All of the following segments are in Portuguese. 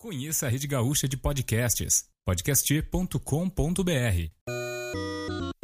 Conheça a Rede Gaúcha de Podcasts, podcast.com.br.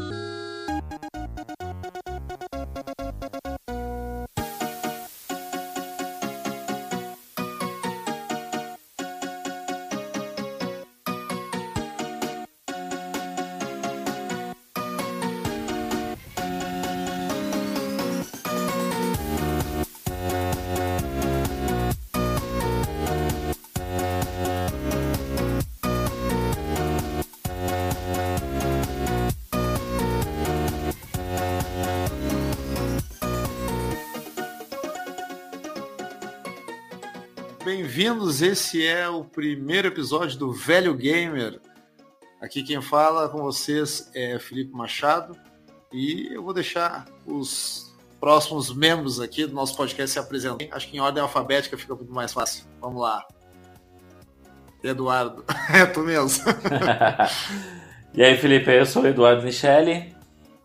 Bem-vindos, esse é o primeiro episódio do Velho Gamer. Aqui quem fala com vocês é Felipe Machado e eu vou deixar os próximos membros aqui do nosso podcast se apresentarem. Acho que em ordem alfabética fica muito mais fácil. Vamos lá. Eduardo, é tu mesmo. e aí, Felipe, eu sou o Eduardo Michele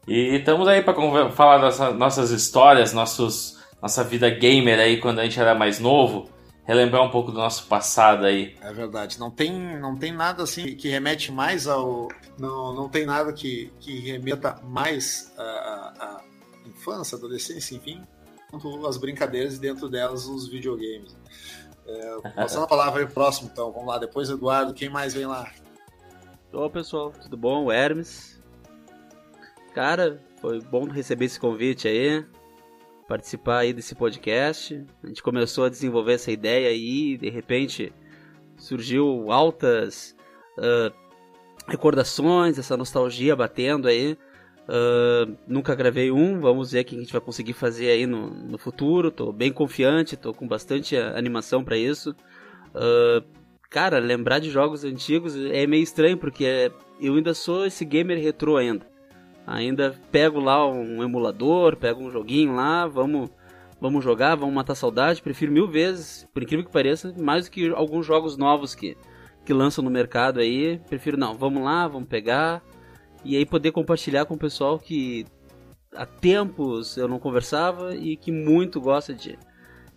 e estamos aí para falar das nossas histórias, nossos, nossa vida gamer aí quando a gente era mais novo relembrar um pouco do nosso passado aí. É verdade. Não tem, não tem nada assim que remete mais ao. Não, não tem nada que, que remeta mais à, infância, adolescência, enfim, quanto as brincadeiras e dentro delas os videogames. É, passando a palavra aí próximo, então. Vamos lá. Depois, Eduardo, quem mais vem lá? Ô pessoal, tudo bom? O Hermes. Cara, foi bom receber esse convite aí participar aí desse podcast. A gente começou a desenvolver essa ideia aí, de repente surgiu altas uh, recordações, essa nostalgia batendo aí. Uh, nunca gravei um, vamos ver o que a gente vai conseguir fazer aí no, no futuro. Tô bem confiante, tô com bastante animação para isso. Uh, cara, lembrar de jogos antigos é meio estranho porque eu ainda sou esse gamer retrô ainda. Ainda pego lá um emulador, pego um joguinho lá, vamos vamos jogar, vamos matar saudade. Prefiro mil vezes, por incrível que pareça, mais do que alguns jogos novos que, que lançam no mercado aí. Prefiro não, vamos lá, vamos pegar. E aí poder compartilhar com o pessoal que há tempos eu não conversava e que muito gosta de,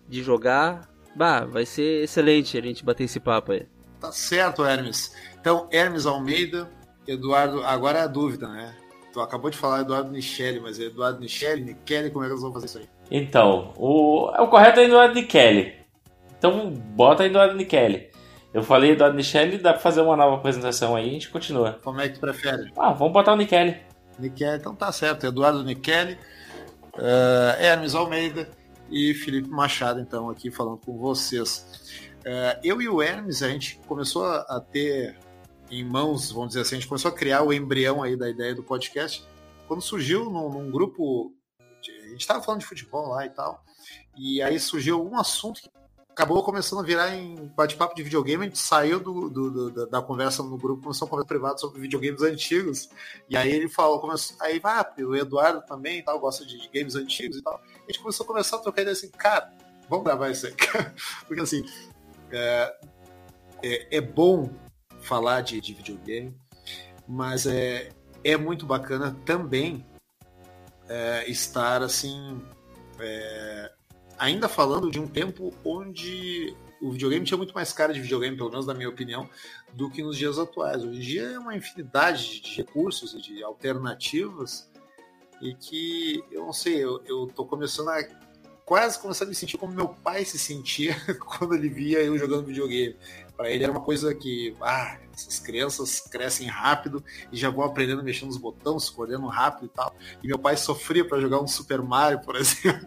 de jogar. Bah, vai ser excelente a gente bater esse papo aí. Tá certo, Hermes. Então, Hermes Almeida, Eduardo, agora é a dúvida, né? Tu acabou de falar Eduardo Nichelle, mas é Eduardo Nichelle, Nichelle, como é que eles vão fazer isso aí? Então, o, o correto é Eduardo Nichelle. Então, bota Eduardo Nichelle. Eu falei Eduardo Nichelle, dá pra fazer uma nova apresentação aí e a gente continua. Como é que tu prefere? Ah, vamos botar o Nichelle. Nichelle, então tá certo. Eduardo Nichelle, uh, Hermes Almeida e Felipe Machado, então, aqui falando com vocês. Uh, eu e o Hermes, a gente começou a ter em mãos, vamos dizer assim, a gente começou a criar o embrião aí da ideia do podcast quando surgiu num, num grupo, de, a gente estava falando de futebol lá e tal, e aí surgiu um assunto que acabou começando a virar em bate-papo de videogame, a gente saiu do, do, do, da conversa no grupo, começou a conversa privada sobre videogames antigos, e aí ele falou, começou, aí ah, o Eduardo também e tal, gosta de, de games antigos e tal, a gente começou a começar a trocar ideia assim, cara, vamos gravar isso aí, porque assim, é, é, é bom falar de, de videogame, mas é, é muito bacana também é, estar assim é, ainda falando de um tempo onde o videogame tinha muito mais cara de videogame, pelo menos na minha opinião, do que nos dias atuais. Hoje em dia é uma infinidade de recursos e de alternativas e que eu não sei, eu, eu tô começando a quase começando a me sentir como meu pai se sentia quando ele via eu jogando videogame. Para ele era uma coisa que, ah, essas crianças crescem rápido e já vão aprendendo mexer nos botões, escolhendo rápido e tal. E meu pai sofria para jogar um Super Mario, por exemplo.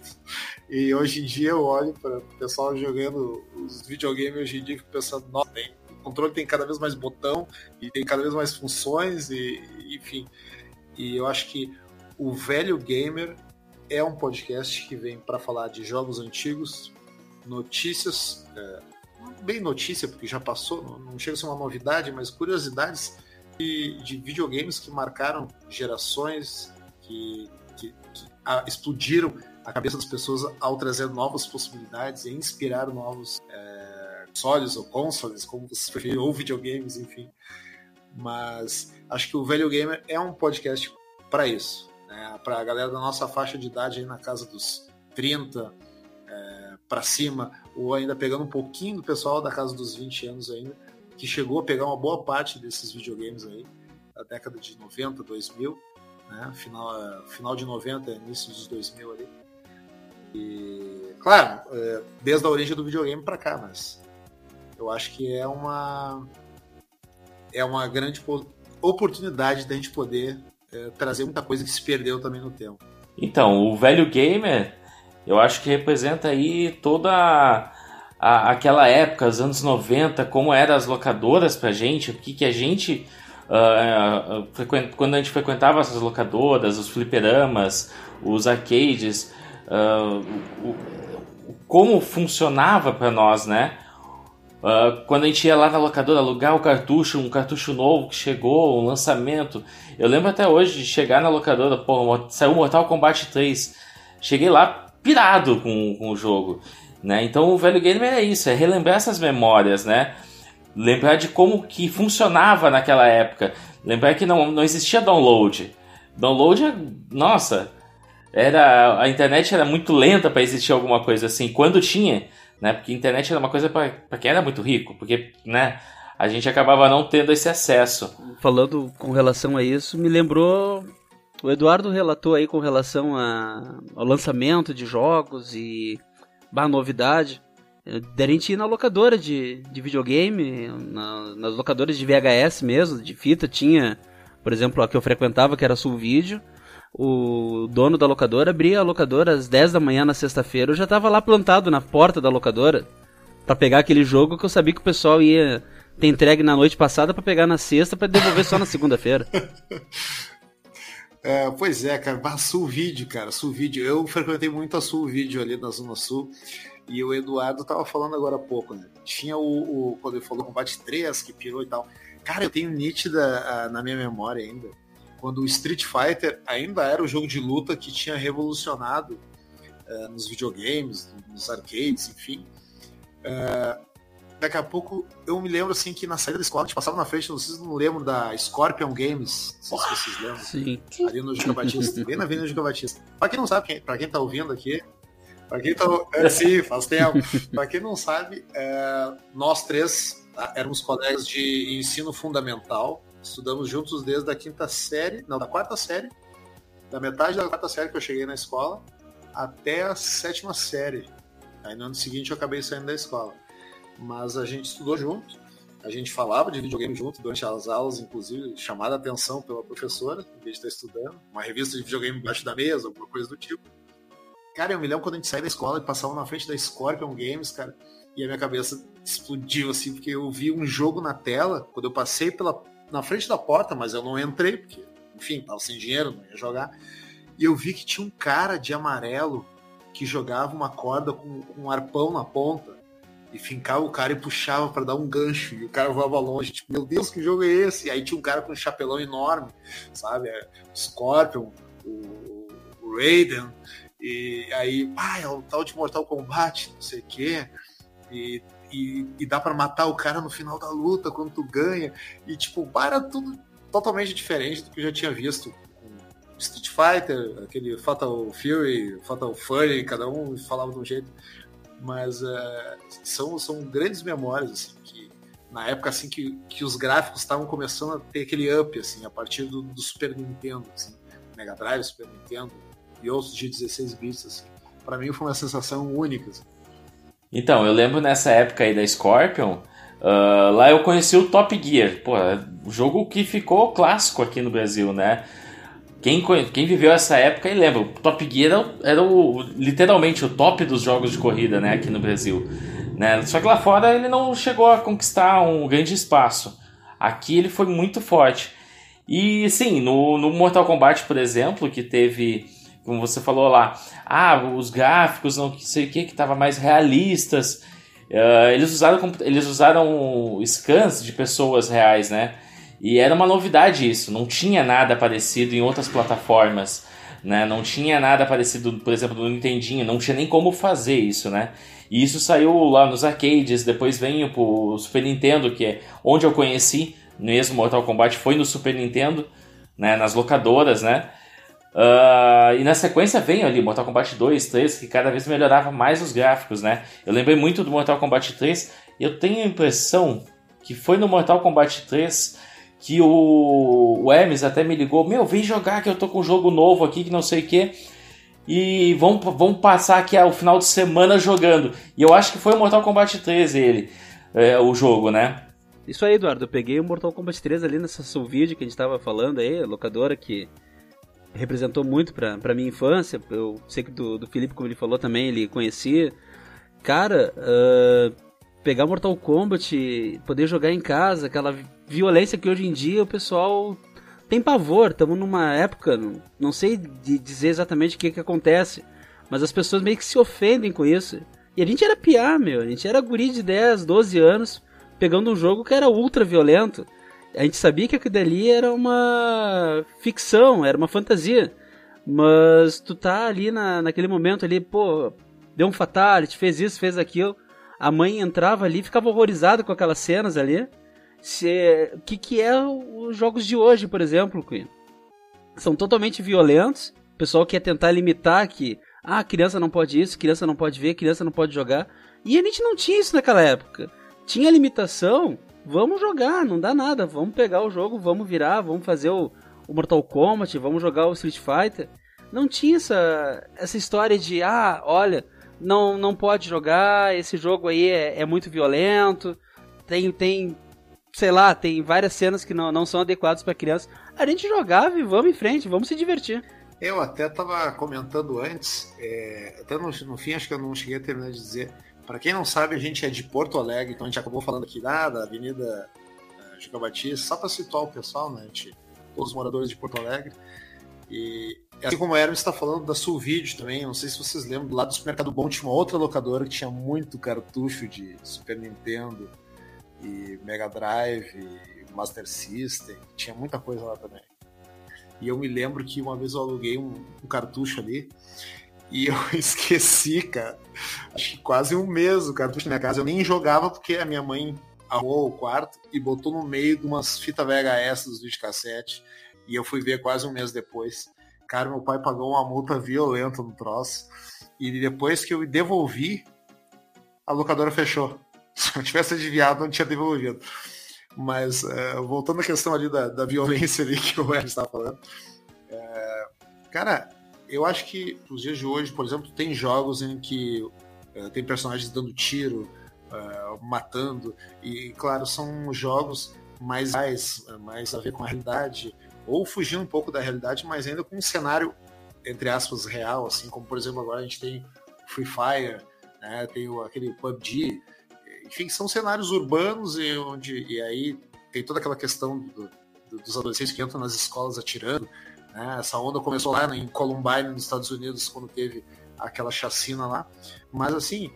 E hoje em dia eu olho para o pessoal jogando os videogames hoje em dia e fico pensando, nossa, tem, o controle tem cada vez mais botão e tem cada vez mais funções e, enfim. E eu acho que o velho gamer é um podcast que vem para falar de jogos antigos, notícias, é, bem notícia, porque já passou, não chega a ser uma novidade, mas curiosidades de, de videogames que marcaram gerações, que, que, que a, explodiram a cabeça das pessoas ao trazer novas possibilidades e inspirar novos é, consoles ou consoles, como vocês preferem, ou videogames, enfim. Mas acho que o Velho Gamer é um podcast para isso né, para a galera da nossa faixa de idade aí na casa dos 30 é, para cima, ou ainda pegando um pouquinho do pessoal da casa dos 20 anos ainda, que chegou a pegar uma boa parte desses videogames aí, da década de 90, 2000, né? final, final de 90, início dos 2000 ali. E, claro, é, desde a origem do videogame para cá, mas eu acho que é uma é uma grande oportunidade da gente poder é, trazer muita coisa que se perdeu também no tempo. Então, o velho gamer, eu acho que representa aí toda a, aquela época, os anos 90, como eram as locadoras pra gente, o que, que a gente. Uh, quando a gente frequentava essas locadoras, os fliperamas, os arcades, uh, o, como funcionava para nós, né? Uh, quando a gente ia lá na locadora alugar o cartucho, um cartucho novo que chegou, um lançamento. Eu lembro até hoje de chegar na locadora, pô, saiu Mortal Kombat 3. Cheguei lá pirado com, com o jogo. Né? Então o velho gamer é isso, é relembrar essas memórias, né? Lembrar de como que funcionava naquela época. Lembrar que não, não existia download. Download, nossa, era a internet era muito lenta para existir alguma coisa assim. Quando tinha, né? Porque a internet era uma coisa para quem era muito rico, porque, né? A gente acabava não tendo esse acesso. Falando com relação a isso, me lembrou o Eduardo relatou aí com relação a, ao lançamento de jogos e bah, novidade. Da gente ir na locadora de, de videogame, na, nas locadoras de VHS mesmo, de fita, tinha, por exemplo, a que eu frequentava, que era Sul Vídeo. O dono da locadora abria a locadora às 10 da manhã na sexta-feira. Eu já estava lá plantado na porta da locadora para pegar aquele jogo que eu sabia que o pessoal ia ter entregue na noite passada para pegar na sexta para devolver só na segunda-feira. É, pois é, cara, Sul Vídeo, cara, Sul Vídeo. Eu frequentei muito a Sul Vídeo ali na Zona Sul. E o Eduardo tava falando agora há pouco, né? Tinha o, o quando ele falou Combate 3, que pirou e tal. Cara, eu tenho nítida uh, na minha memória ainda, quando o Street Fighter ainda era o jogo de luta que tinha revolucionado uh, nos videogames, nos arcades, enfim. Uh, daqui a pouco eu me lembro assim que na saída da escola a gente passava na frente, vocês não lembram da Scorpion Games, não sei se vocês lembram. Sim. Ali no Giga Batista, bem na Avenida Giga Batista. Pra quem não sabe, quem, pra quem tá ouvindo aqui, pra quem tá. É, sim, faz tempo. pra quem não sabe, é, nós três tá, éramos colegas de ensino fundamental, estudamos juntos desde a quinta série, não, da quarta série, da metade da quarta série que eu cheguei na escola, até a sétima série. Aí no ano seguinte eu acabei saindo da escola mas a gente estudou junto, a gente falava de videogame junto durante as aulas, inclusive chamada a atenção pela professora, em vez de estar estudando, uma revista de videogame embaixo da mesa, alguma coisa do tipo. Cara, eu me lembro quando a gente saía da escola e passava na frente da Scorpion Games, cara, e a minha cabeça explodiu assim, porque eu vi um jogo na tela, quando eu passei pela, na frente da porta, mas eu não entrei, porque, enfim, tava sem dinheiro, não ia jogar. E eu vi que tinha um cara de amarelo que jogava uma corda com, com um arpão na ponta e fincava o cara e puxava para dar um gancho e o cara voava longe. Tipo, meu Deus, que jogo é esse? E aí tinha um cara com um chapelão enorme, sabe? É, o Scorpion, o, o Raiden, e aí, ah, é o tal de Mortal Kombat, não sei o quê. E, e, e dá para matar o cara no final da luta quando tu ganha. E tipo, para tudo totalmente diferente do que eu já tinha visto Street Fighter, aquele Fatal Fury, Fatal Fury, cada um falava de um jeito mas uh, são, são grandes memórias assim que na época assim que, que os gráficos estavam começando a ter aquele up assim a partir do, do Super Nintendo assim, Mega Drive Super Nintendo e outros de 16 bits assim. Para mim foi uma sensação única assim. então eu lembro nessa época aí da Scorpion uh, lá eu conheci o Top Gear. Pô o jogo que ficou clássico aqui no Brasil né quem, quem viveu essa época e lembra, o Top Gear era, era o, literalmente o top dos jogos de corrida né, aqui no Brasil. Né? Só que lá fora ele não chegou a conquistar um grande espaço. Aqui ele foi muito forte. E sim, no, no Mortal Kombat, por exemplo, que teve, como você falou lá, ah, os gráficos, não sei o que, que estava mais realistas. Uh, eles, usaram, eles usaram scans de pessoas reais, né? E era uma novidade isso, não tinha nada parecido em outras plataformas, né? Não tinha nada parecido, por exemplo, no Nintendinho, não tinha nem como fazer isso, né? E isso saiu lá nos arcades, depois veio pro Super Nintendo, que é onde eu conheci mesmo Mortal Kombat, foi no Super Nintendo, né? Nas locadoras, né? Uh, e na sequência vem ali Mortal Kombat 2, 3, que cada vez melhorava mais os gráficos, né? Eu lembrei muito do Mortal Kombat 3, e eu tenho a impressão que foi no Mortal Kombat 3 que o, o Hermes até me ligou, meu, vem jogar que eu tô com um jogo novo aqui, que não sei o que. E vamos, vamos passar aqui o final de semana jogando. E eu acho que foi o Mortal Kombat 3 ele, é, o jogo, né? Isso aí, Eduardo. Eu peguei o Mortal Kombat 3 ali nessa vídeo que a gente tava falando aí, locadora que representou muito pra, pra minha infância. Eu sei que do, do Felipe, como ele falou também, ele conhecia. Cara, uh, pegar Mortal Kombat, poder jogar em casa, aquela violência que hoje em dia o pessoal tem pavor. Estamos numa época, não sei dizer exatamente o que, que acontece, mas as pessoas meio que se ofendem com isso. E a gente era piar, meu. A gente era guri de 10, 12 anos, pegando um jogo que era ultra violento a gente sabia que aquilo dali era uma ficção, era uma fantasia. Mas tu tá ali na, naquele momento ali, pô, deu um fatality, fez isso, fez aquilo. A mãe entrava ali, ficava horrorizada com aquelas cenas ali. O que, que é os jogos de hoje, por exemplo? São totalmente violentos. O pessoal quer tentar limitar que ah, criança não pode isso, criança não pode ver, criança não pode jogar. E a gente não tinha isso naquela época. Tinha limitação, vamos jogar, não dá nada, vamos pegar o jogo, vamos virar, vamos fazer o, o Mortal Kombat, vamos jogar o Street Fighter. Não tinha essa, essa história de, ah, olha, não, não pode jogar, esse jogo aí é, é muito violento, tem, tem, sei lá, tem várias cenas que não, não são adequadas para criança. A gente jogava e vamos em frente, vamos se divertir. Eu até estava comentando antes, é, até no, no fim acho que eu não cheguei a terminar de dizer, para quem não sabe, a gente é de Porto Alegre, então a gente acabou falando aqui ah, da Avenida uh, Chico Batista, só para situar o pessoal, né? Gente, todos os moradores de Porto Alegre. E assim como a Hermes está falando da Sulvídeo também, não sei se vocês lembram, do lado do supermercado Bom tinha uma outra locadora que tinha muito cartucho de Super Nintendo e Mega Drive e Master System, tinha muita coisa lá também. E eu me lembro que uma vez eu aluguei um, um cartucho ali e eu esqueci, cara. Acho que quase um mês o cartucho na minha casa. Eu nem jogava porque a minha mãe arrumou o quarto e botou no meio de umas fitas VHS dos videocassete. E eu fui ver quase um mês depois. Cara, meu pai pagou uma multa violenta no troço. E depois que eu devolvi, a locadora fechou. Se eu tivesse adivinhado, não tinha devolvido. Mas, é, voltando à questão ali da, da violência ali que o Hélio estava falando. É, cara, eu acho que nos dias de hoje, por exemplo, tem jogos em que uh, tem personagens dando tiro, matando, e claro, são jogos mais, mais, mais a ver com a realidade, ou fugindo um pouco da realidade, mas ainda com um cenário, entre aspas, real, assim, como por exemplo agora a gente tem Free Fire, né, tem o, aquele PUBG, enfim, são cenários urbanos e onde e aí tem toda aquela questão do, do, dos adolescentes que entram nas escolas atirando, né? Essa onda começou lá em Columbine, nos Estados Unidos, quando teve aquela chacina lá. Mas assim,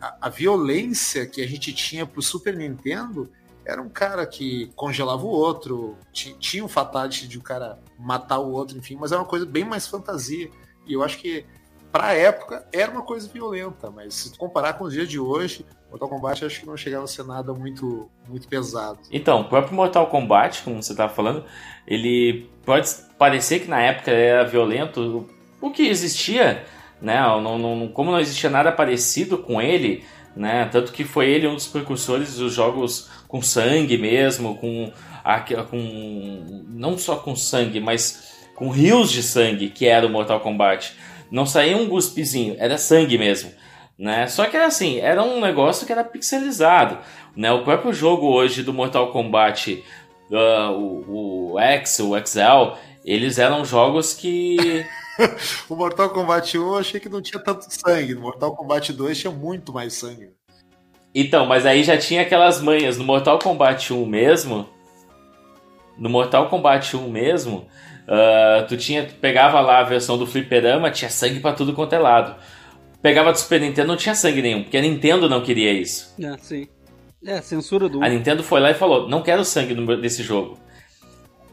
a, a violência que a gente tinha pro Super Nintendo era um cara que congelava o outro, tinha um fatality de o um cara matar o outro, enfim, mas era uma coisa bem mais fantasia. E eu acho que para a época era uma coisa violenta, mas se comparar com os dias de hoje, Mortal Kombat acho que não chegava a ser nada muito, muito pesado. Então, o próprio Mortal Kombat, como você estava falando, ele pode parecer que na época era violento. O que existia, né? Não, não, como não existia nada parecido com ele, né? Tanto que foi ele um dos precursores dos jogos com sangue mesmo, com, com não só com sangue, mas com rios de sangue, que era o Mortal Kombat. Não saía um guspezinho, era sangue mesmo. Né? Só que era assim, era um negócio que era pixelizado. Né? O próprio jogo hoje do Mortal Kombat, uh, o, o X, o XL, eles eram jogos que. o Mortal Kombat 1 eu achei que não tinha tanto sangue. No Mortal Kombat 2 tinha muito mais sangue. Então, mas aí já tinha aquelas manhas. No Mortal Kombat 1 mesmo. No Mortal Kombat 1 mesmo, Uh, tu tinha, tu pegava lá a versão do fliperama, tinha sangue para tudo quanto é lado. Pegava do Super Nintendo, não tinha sangue nenhum, porque a Nintendo não queria isso. É, sim. É, censura do. A Nintendo foi lá e falou: não quero sangue desse jogo.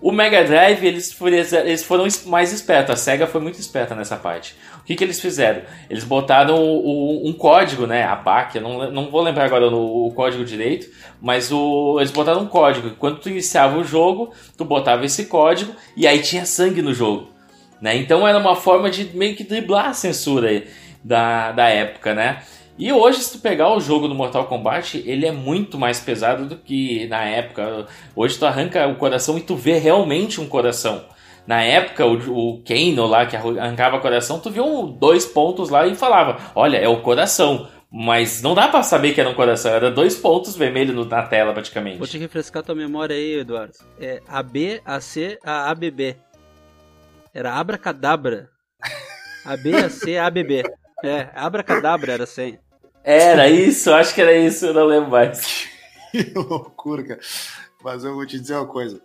O Mega Drive, eles, eles foram mais espertos. A SEGA foi muito esperta nessa parte. O que, que eles fizeram? Eles botaram o, o, um código, né? A BAC, eu não, não vou lembrar agora o, o código direito, mas o, eles botaram um código. Quando tu iniciava o jogo, tu botava esse código e aí tinha sangue no jogo. Né? Então era uma forma de meio que driblar a censura da, da época, né? E hoje, se tu pegar o jogo do Mortal Kombat, ele é muito mais pesado do que na época. Hoje tu arranca o coração e tu vê realmente um coração. Na época, o, o Kano lá, que arrancava o coração, tu viu dois pontos lá e falava, olha, é o coração. Mas não dá para saber que era um coração, era dois pontos vermelhos na tela praticamente. Vou te refrescar tua memória aí, Eduardo. É AB, AC, ABB. Era abracadabra. AB, AC, ABB. É, abracadabra era assim. Era isso, acho que era isso, eu não lembro mais. que loucura, cara. Mas eu vou te dizer uma coisa.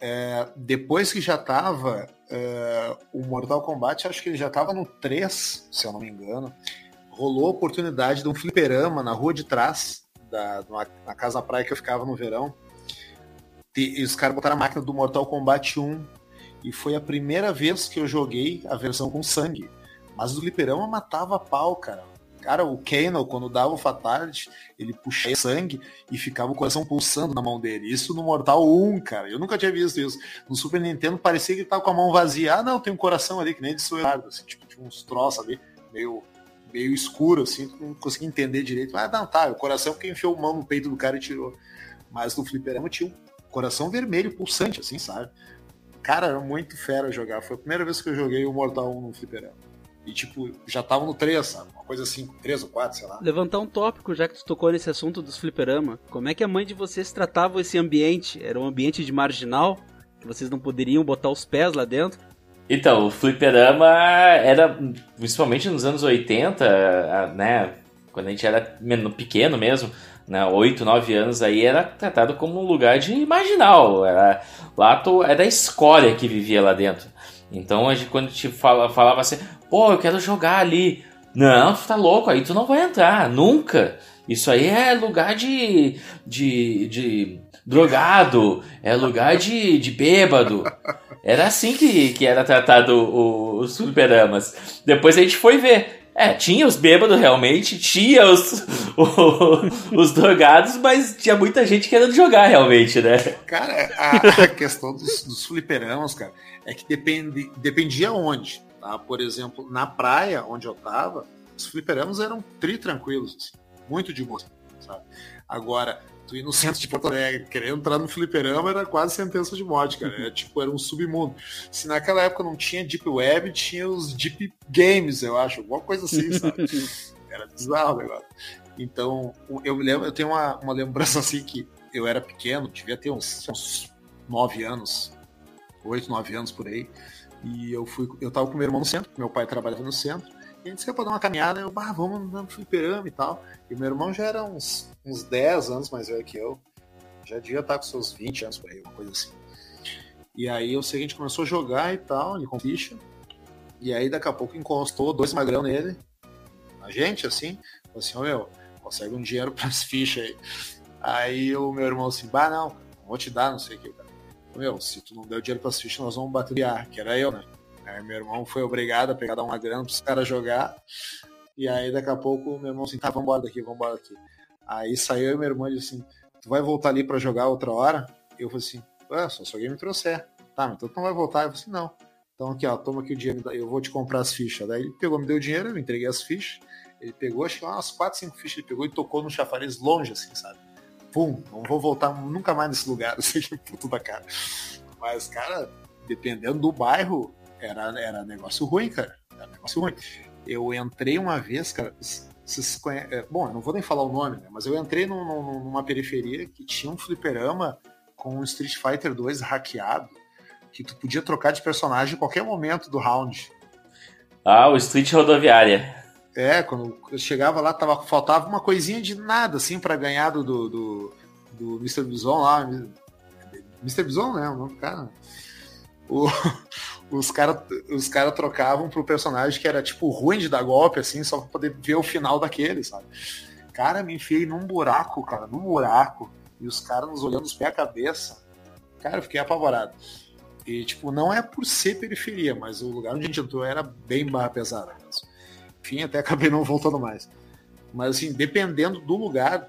É, depois que já tava é, o Mortal Kombat, acho que ele já tava no 3, se eu não me engano. Rolou a oportunidade de um fliperama na rua de trás, da, na casa praia que eu ficava no verão. E os caras botaram a máquina do Mortal Kombat 1. E foi a primeira vez que eu joguei a versão com sangue. Mas o fliperama matava pau, cara. Cara, o Kano, quando dava o Fatality, ele puxava sangue e ficava o coração pulsando na mão dele. Isso no Mortal 1, cara. Eu nunca tinha visto isso. No Super Nintendo parecia que ele tava com a mão vazia. Ah, não, tem um coração ali, que nem de Suerardo, assim, tipo, tinha uns troços ali, meio, meio escuro, assim, não conseguia entender direito. Ah, não, tá, o coração que enfiou a mão no peito do cara e tirou. Mas no Fliperama tinha um coração vermelho, pulsante, assim, sabe? Cara, era muito fera jogar. Foi a primeira vez que eu joguei o Mortal 1 no Fliperama. E, tipo, já tava no 3, sabe? Uma coisa assim, 3 ou 4, sei lá. Levantar um tópico, já que tu tocou nesse assunto dos fliperama. Como é que a mãe de vocês tratava esse ambiente? Era um ambiente de marginal? Que vocês não poderiam botar os pés lá dentro? Então, o fliperama era, principalmente nos anos 80, né? Quando a gente era pequeno mesmo, né, 8, 9 anos aí, era tratado como um lugar de marginal. Era, lá tu, era a escória que vivia lá dentro. Então a gente, quando te fala, falava assim, pô, eu quero jogar ali. Não, tu tá louco, aí tu não vai entrar, nunca. Isso aí é lugar de. de. de drogado, é lugar de, de bêbado. Era assim que, que era tratado os superamas. Depois a gente foi ver. É, tinha os bêbados realmente, tinha os, o, os drogados, mas tinha muita gente querendo jogar realmente, né? Cara, a, a questão dos, dos fliperamas, cara, é que depende, dependia onde. Tá? Por exemplo, na praia onde eu tava, os fliperamas eram tri tranquilos, assim, muito de boa, sabe? Agora, tu ir no centro de Porto Alegre, querer entrar no fliperama era quase sentença de morte, cara. Era, tipo, era um submundo. Se naquela época não tinha Deep Web, tinha os Deep Games, eu acho, alguma coisa assim, sabe? Era bizarro o negócio. Então, eu me lembro, eu tenho uma, uma lembrança assim que eu era pequeno, devia ter uns, uns 9 anos, 8, 9 anos por aí. E eu fui, eu tava com meu irmão no centro, meu pai trabalhava no centro. E a gente saiu pra dar uma caminhada, eu, bah, vamos no fliperama e tal. E meu irmão já era uns, uns 10 anos mais velho que eu. Já devia estar com seus 20 anos por aí, uma coisa assim. E aí eu sei que a gente começou a jogar e tal, ele com ficha. E aí daqui a pouco encostou dois magrão nele, a gente, assim, falou assim, ô oh, meu, consegue um dinheiro pras fichas aí. Aí o meu irmão assim, bah não, vou te dar, não sei o que, meu, se tu não der o dinheiro pras fichas, nós vamos bater ar, que era eu, né? Aí meu irmão foi obrigado a pegar dar uma grana pros caras jogar. E aí daqui a pouco meu irmão assim, tá, vambora daqui, vambora daqui. Aí saiu e meu irmão disse assim, tu vai voltar ali para jogar outra hora? Eu falei assim, ah, só se alguém me trouxer. Tá, então tu não vai voltar? Eu falei assim, não. Então aqui, ó, toma aqui o dinheiro, eu vou te comprar as fichas. Daí ele pegou, me deu o dinheiro, eu entreguei as fichas. Ele pegou, acho que umas 4, 5 fichas, ele pegou e tocou no chafariz longe, assim, sabe? Pum, não vou voltar nunca mais nesse lugar, assim, puto da cara. Mas, cara, dependendo do bairro, era, era negócio ruim, cara. Era negócio ruim. Eu entrei uma vez, cara, vocês conhecem, é, bom, eu não vou nem falar o nome, né, mas eu entrei num, numa periferia que tinha um fliperama com Street Fighter 2 hackeado, que tu podia trocar de personagem em qualquer momento do round. Ah, o Street Rodoviária. É, quando eu chegava lá, tava, faltava uma coisinha de nada, assim, para ganhar do, do, do, do Mr. Bison lá. Mr. Bison, né? O nome do cara. O, os caras os cara trocavam pro personagem que era, tipo, ruim de dar golpe, assim, só pra poder ver o final daquele, sabe? Cara, me enfiei num buraco, cara, num buraco. E os caras nos olhando os pés a cabeça. Cara, eu fiquei apavorado. E, tipo, não é por ser periferia, mas o lugar onde a gente entrou era bem barra pesada mesmo enfim, até acabei não voltando mais. Mas assim, dependendo do lugar,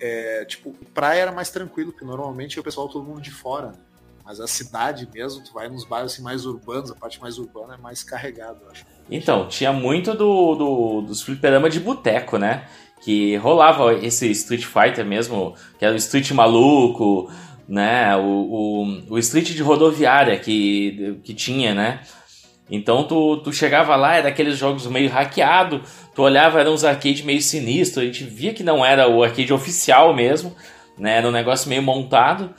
é, tipo, praia era mais tranquilo, porque normalmente o pessoal todo mundo de fora, né? Mas a cidade mesmo, tu vai nos bairros assim, mais urbanos, a parte mais urbana é mais carregada, eu acho. Então, tinha muito do, do, dos fliperama de boteco, né? Que rolava esse Street Fighter mesmo, que era o Street maluco, né? O, o, o Street de rodoviária que, que tinha, né? Então tu, tu chegava lá, era aqueles jogos meio hackeado, tu olhava, eram uns arcades meio sinistros, a gente via que não era o arcade oficial mesmo, né? Era um negócio meio montado.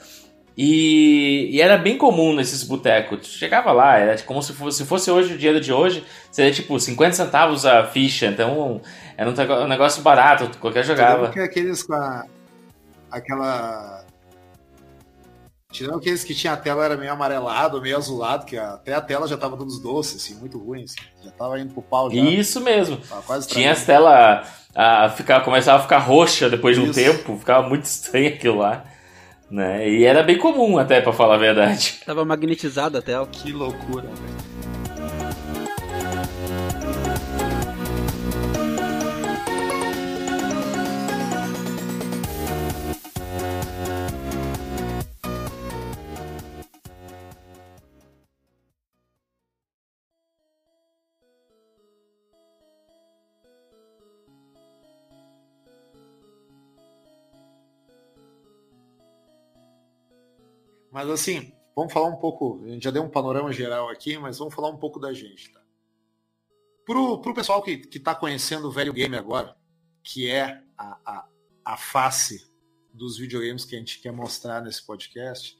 E, e era bem comum nesses botecos. Tu chegava lá, era como se fosse, se fosse hoje o dinheiro de hoje, seria tipo 50 centavos a ficha. Então era um, negócio barato, qualquer jogava. Que aqueles com a, aquela Tirando aqueles que tinha a tela era meio amarelado, meio azulado, que até a tela já tava todos doces, assim, muito ruim, assim. Já tava indo pro pau já. Isso mesmo. Tinha as telas a ficar, começava a ficar roxa depois de um Isso. tempo, ficava muito estranho aquilo lá. Né? E era bem comum até, para falar a verdade. Tava magnetizada a tela. Que loucura, velho. Mas assim, vamos falar um pouco, a gente já deu um panorama geral aqui, mas vamos falar um pouco da gente, tá? Pro, pro pessoal que, que tá conhecendo o velho game agora, que é a, a, a face dos videogames que a gente quer mostrar nesse podcast,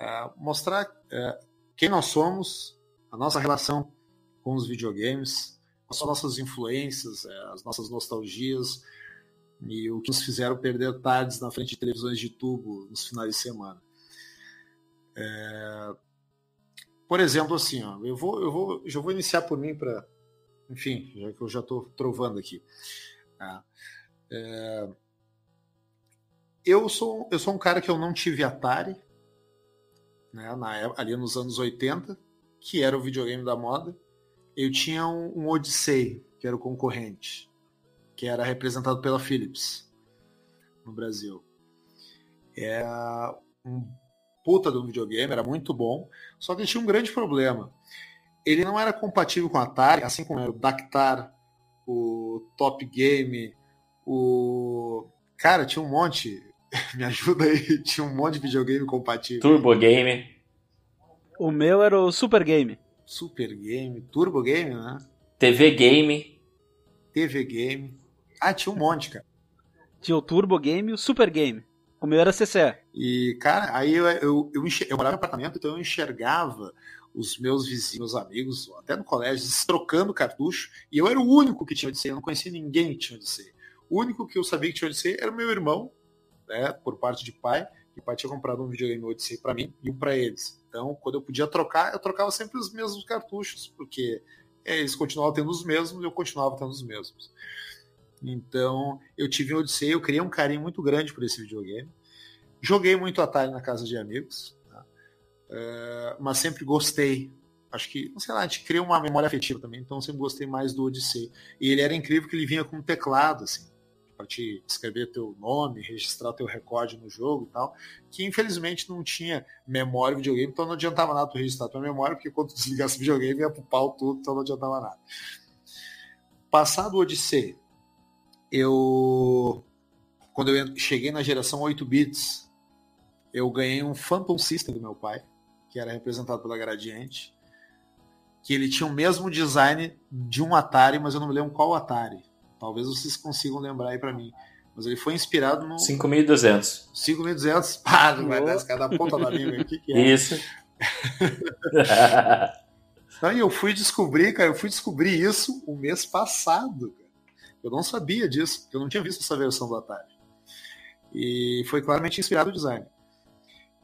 é, mostrar é, quem nós somos, a nossa relação com os videogames, as nossas influências, é, as nossas nostalgias e o que nos fizeram perder tardes na frente de televisões de tubo nos finais de semana. É... Por exemplo, assim, ó, eu vou, eu vou, já vou iniciar por mim para, enfim, já que eu já estou trovando aqui. Tá? É... Eu sou, eu sou um cara que eu não tive Atari, né, na, ali nos anos 80, que era o videogame da moda. Eu tinha um, um Odyssey, que era o concorrente, que era representado pela Philips no Brasil. É um puta de um videogame, era muito bom, só que tinha um grande problema. Ele não era compatível com o Atari, assim como era o Dactar, o Top Game, o. Cara, tinha um monte. Me ajuda aí, tinha um monte de videogame compatível. Turbo Game. O meu era o Super Game. Super Game, Turbo Game, né? TV Game. TV Game. Ah, tinha um monte, cara. Tinha o Turbo Game e o Super Game. O meu era CCE. E, cara, aí eu, eu, eu, eu morava em apartamento, então eu enxergava os meus vizinhos, amigos, até no colégio, trocando cartucho, e eu era o único que tinha Odyssey, eu não conhecia ninguém que tinha Odyssey. O único que eu sabia que tinha Odyssey era o meu irmão, né, por parte de pai, que pai tinha comprado um videogame Odyssey para mim e um para eles. Então, quando eu podia trocar, eu trocava sempre os mesmos cartuchos, porque é, eles continuavam tendo os mesmos e eu continuava tendo os mesmos. Então, eu tive um Odyssey, eu criei um carinho muito grande por esse videogame. Joguei muito Atari na casa de amigos, tá? é, mas sempre gostei. Acho que, não sei lá, a gente cria uma memória afetiva também, então sempre gostei mais do Odyssey. E ele era incrível que ele vinha com um teclado, assim, para te escrever teu nome, registrar teu recorde no jogo e tal, que infelizmente não tinha memória videogame, então não adiantava nada tu registrar tua memória, porque quando tu desligasse o videogame ia pro pau tudo, então não adiantava nada. Passado o Odyssey, eu quando eu cheguei na geração 8 bits, eu ganhei um Phantom System do meu pai, que era representado pela Gradiente, que ele tinha o mesmo design de um Atari, mas eu não me lembro qual Atari. Talvez vocês consigam lembrar aí para mim. Mas ele foi inspirado no 5200. 5200, pá, não vai dar esse cara da ponta da língua aqui que é. Isso. então, eu fui descobrir, cara, eu fui descobrir isso o mês passado. Cara. Eu não sabia disso, eu não tinha visto essa versão do Atari. E foi claramente inspirado no design.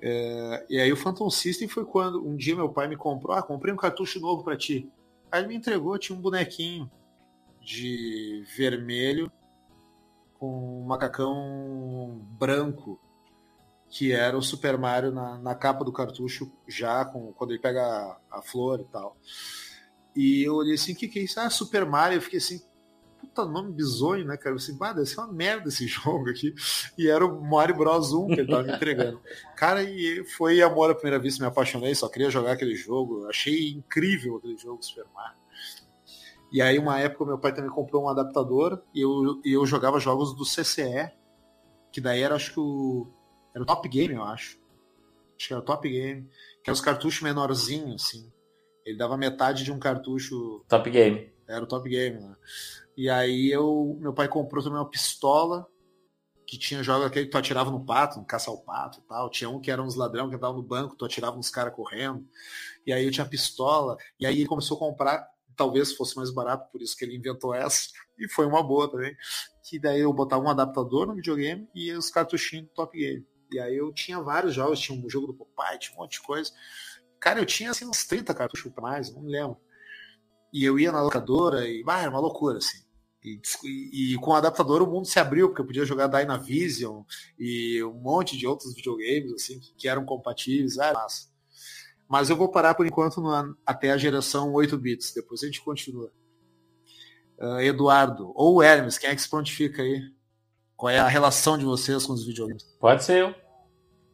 É, e aí o Phantom System foi quando um dia meu pai me comprou, ah, comprei um cartucho novo para ti. Aí ele me entregou, tinha um bonequinho de vermelho com um macacão branco, que era o Super Mario na, na capa do cartucho, já com, quando ele pega a, a flor e tal. E eu olhei assim, o que, que é isso? Ah, Super Mario. Eu fiquei assim, puta nome bizonho, né, cara? Eu assim, bah, deve ser uma merda esse jogo aqui. E era o Mario Bros 1 que ele tava me entregando. Cara, e foi amor à primeira vista, me apaixonei, só queria jogar aquele jogo. Achei incrível aquele jogo, Super Mario. E aí, uma época, meu pai também comprou um adaptador e eu, e eu jogava jogos do CCE, que daí era, acho que o. Era o Top Game, eu acho. Acho que era o Top Game. Que era os cartuchos menorzinhos, assim. Ele dava metade de um cartucho. Top Game. Era o Top Game, né? E aí eu. Meu pai comprou também uma pistola que tinha jogos aquele que tu atirava no pato, no caça ao pato e tal. Tinha um que era uns ladrão que andavam no banco, tu atirava nos caras correndo. E aí eu tinha pistola. E aí ele começou a comprar talvez fosse mais barato, por isso que ele inventou essa, e foi uma boa também. Que daí eu botava um adaptador no videogame e os cartuchinhos do Top Game. E aí eu tinha vários jogos, tinha um jogo do Popeye, tinha um monte de coisa. Cara, eu tinha assim uns 30 cartuchos para mais, não me lembro. E eu ia na locadora e, ah, era uma loucura, assim. E, e, com o adaptador o mundo se abriu, porque eu podia jogar Dynavision e um monte de outros videogames, assim, que, eram compatíveis. Ah. Mas eu vou parar por enquanto no, até a geração 8 bits. Depois a gente continua. Uh, Eduardo, ou Hermes, quem é que se prontifica aí? Qual é a relação de vocês com os videogames? Pode ser eu.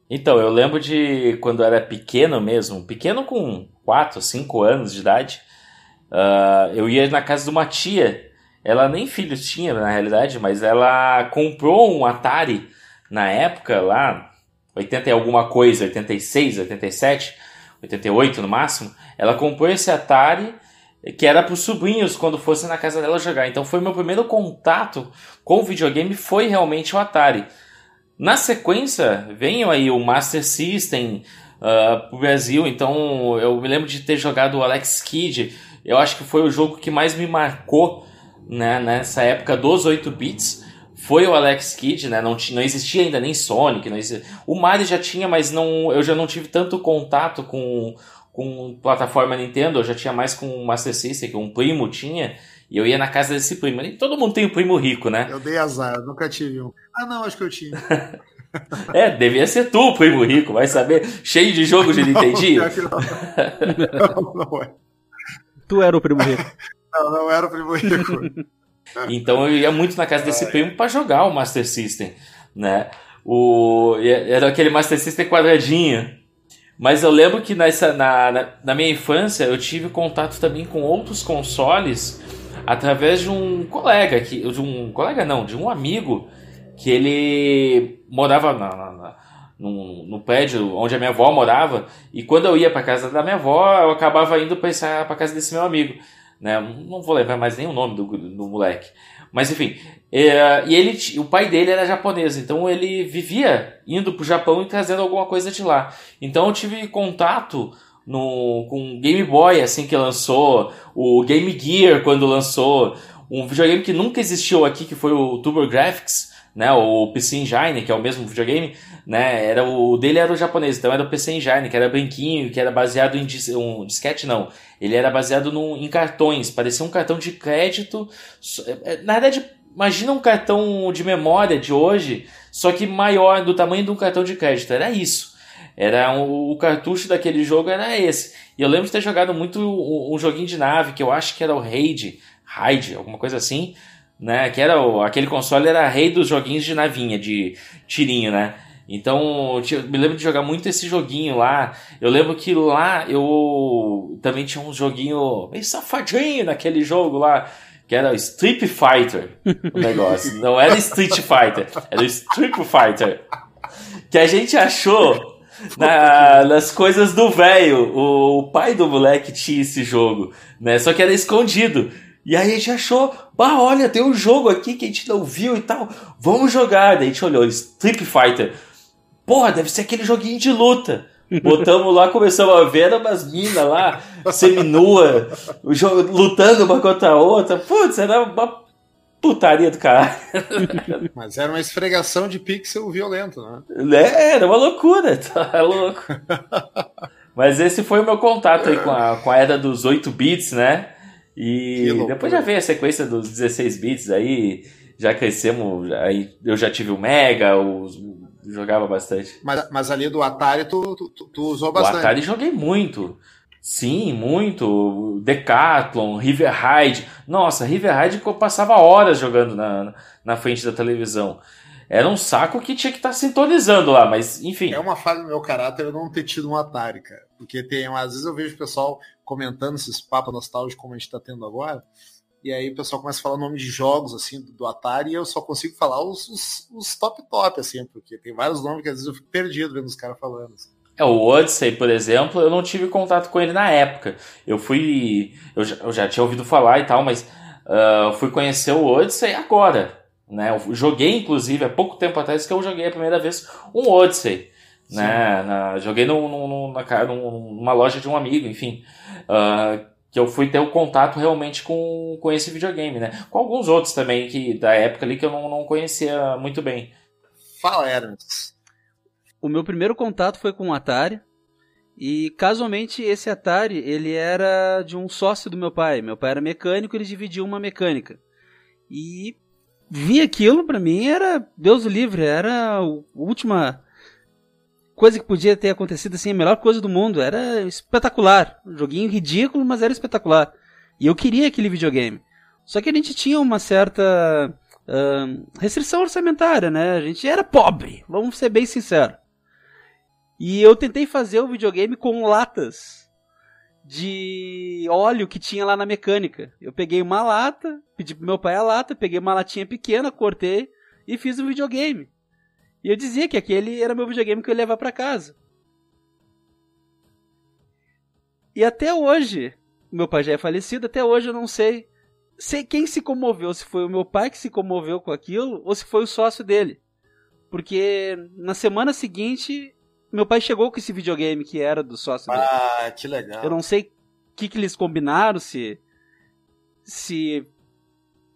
Então, eu lembro de quando eu era pequeno mesmo, pequeno com 4, 5 anos de idade, uh, eu ia na casa de uma tia. Ela nem filhos tinha, na realidade, mas ela comprou um Atari na época, lá, 80 e alguma coisa, 86, 87, 88 no máximo, ela comprou esse Atari que era para os sobrinhos quando fossem na casa dela jogar. Então foi meu primeiro contato com o videogame foi realmente o Atari. Na sequência, veio aí o Master System uh, pro Brasil, então eu me lembro de ter jogado o Alex Kidd. Eu acho que foi o jogo que mais me marcou né, nessa época dos 8 bits foi o Alex Kidd, né? Não, não existia ainda nem Sonic, não existia... o Mario já tinha, mas não, eu já não tive tanto contato com, com plataforma Nintendo, eu já tinha mais com o Master System, que um primo tinha, e eu ia na casa desse primo. E todo mundo tem um primo rico, né? Eu dei azar, eu nunca tive um. Ah, não, acho que eu tinha. é, devia ser tu, primo rico, vai saber, cheio de jogos de Nintendinho. Não, não, não é. Tu era o primo rico. Não, não era o primo rico. Então eu ia muito na casa desse primo para jogar o Master System, né? O, era aquele Master System quadradinho. Mas eu lembro que nessa, na, na, na, minha infância eu tive contato também com outros consoles através de um colega, que, de um colega não, de um amigo que ele morava na, na, no, no prédio onde a minha avó morava e quando eu ia para casa da minha avó eu acabava indo para casa desse meu amigo né? Não vou lembrar mais nem o nome do, do moleque. Mas enfim, é, e ele, o pai dele era japonês, então ele vivia indo para o Japão e trazendo alguma coisa de lá. Então eu tive contato no, com Game Boy assim que lançou, o Game Gear quando lançou, um videogame que nunca existiu aqui, que foi o Turbo Graphics, né, o PC Engine, que é o mesmo videogame, né, era o dele era o japonês, então era o PC Engine, que era branquinho, que era baseado em dis, um disquete não, ele era baseado no, em cartões, parecia um cartão de crédito, é, é, na verdade, imagina um cartão de memória de hoje, só que maior, do tamanho de um cartão de crédito, era isso. Era um, o cartucho daquele jogo era esse. E eu lembro de ter jogado muito um, um joguinho de nave, que eu acho que era o Raid, Raid, alguma coisa assim, né? Que era o, aquele console era rei dos joguinhos de navinha, de tirinho, né? Então, eu me lembro de jogar muito esse joguinho lá. Eu lembro que lá eu também tinha um joguinho meio safadinho naquele jogo lá, que era Street Fighter, o negócio. Não era Street Fighter, era Street Fighter. Que a gente achou na, nas coisas do velho. O pai do moleque tinha esse jogo, né? Só que era escondido. E aí a gente achou, bah, olha, tem um jogo aqui que a gente não viu e tal, vamos jogar. Daí a gente olhou, Street Fighter. Porra, deve ser aquele joguinho de luta. Botamos lá, começamos a ver umas minas lá, seminua, lutando uma contra a outra. Putz, era uma putaria do caralho. Mas era uma esfregação de pixel violento, né? É, era uma loucura, tá louco. Mas esse foi o meu contato aí com a, com a era dos 8 bits, né? E depois já veio a sequência dos 16 bits aí, já crescemos, aí eu já tive o Mega, o, jogava bastante. Mas, mas ali do Atari tu, tu, tu usou bastante. O Atari joguei muito. Sim, muito. Decathlon, River Ride. Nossa, River Ride eu passava horas jogando na, na frente da televisão. Era um saco que tinha que estar tá sintonizando lá, mas enfim. É uma falha no meu caráter eu não ter tido um Atari, cara. Porque tem, às vezes eu vejo o pessoal comentando esses papos nostálgicos como a gente está tendo agora. E aí o pessoal começa a falar nome de jogos assim do, Atari e eu só consigo falar os, os, os, top top, assim, porque tem vários nomes que às vezes eu fico perdido vendo os caras falando. Assim. É, o Odyssey, por exemplo, eu não tive contato com ele na época. Eu fui. Eu já, eu já tinha ouvido falar e tal, mas uh, fui conhecer o Odyssey agora. Né? Eu joguei, inclusive, há pouco tempo atrás que eu joguei a primeira vez um Odyssey. Né? Na, joguei no, no, na, numa loja de um amigo, enfim. Uh, que eu fui ter o contato realmente com, com esse videogame, né? Com alguns outros também que da época ali que eu não, não conhecia muito bem. Fala, Hermes. O meu primeiro contato foi com o Atari. E casualmente esse Atari, ele era de um sócio do meu pai. Meu pai era mecânico, ele dividiu uma mecânica. E vi aquilo para mim era Deus o livre, era a última coisa que podia ter acontecido assim, a melhor coisa do mundo. Era espetacular. Um joguinho ridículo, mas era espetacular. E eu queria aquele videogame. Só que a gente tinha uma certa uh, restrição orçamentária, né? A gente era pobre, vamos ser bem sinceros. E eu tentei fazer o videogame com latas de óleo que tinha lá na mecânica. Eu peguei uma lata, pedi pro meu pai a lata, peguei uma latinha pequena, cortei e fiz o videogame. E eu dizia que aquele era meu videogame que eu ia levar para casa. E até hoje, meu pai já é falecido, até hoje eu não sei, sei quem se comoveu, se foi o meu pai que se comoveu com aquilo ou se foi o sócio dele. Porque na semana seguinte, meu pai chegou com esse videogame que era do sócio ah, dele. Ah, que legal. Eu não sei o que, que eles combinaram, se se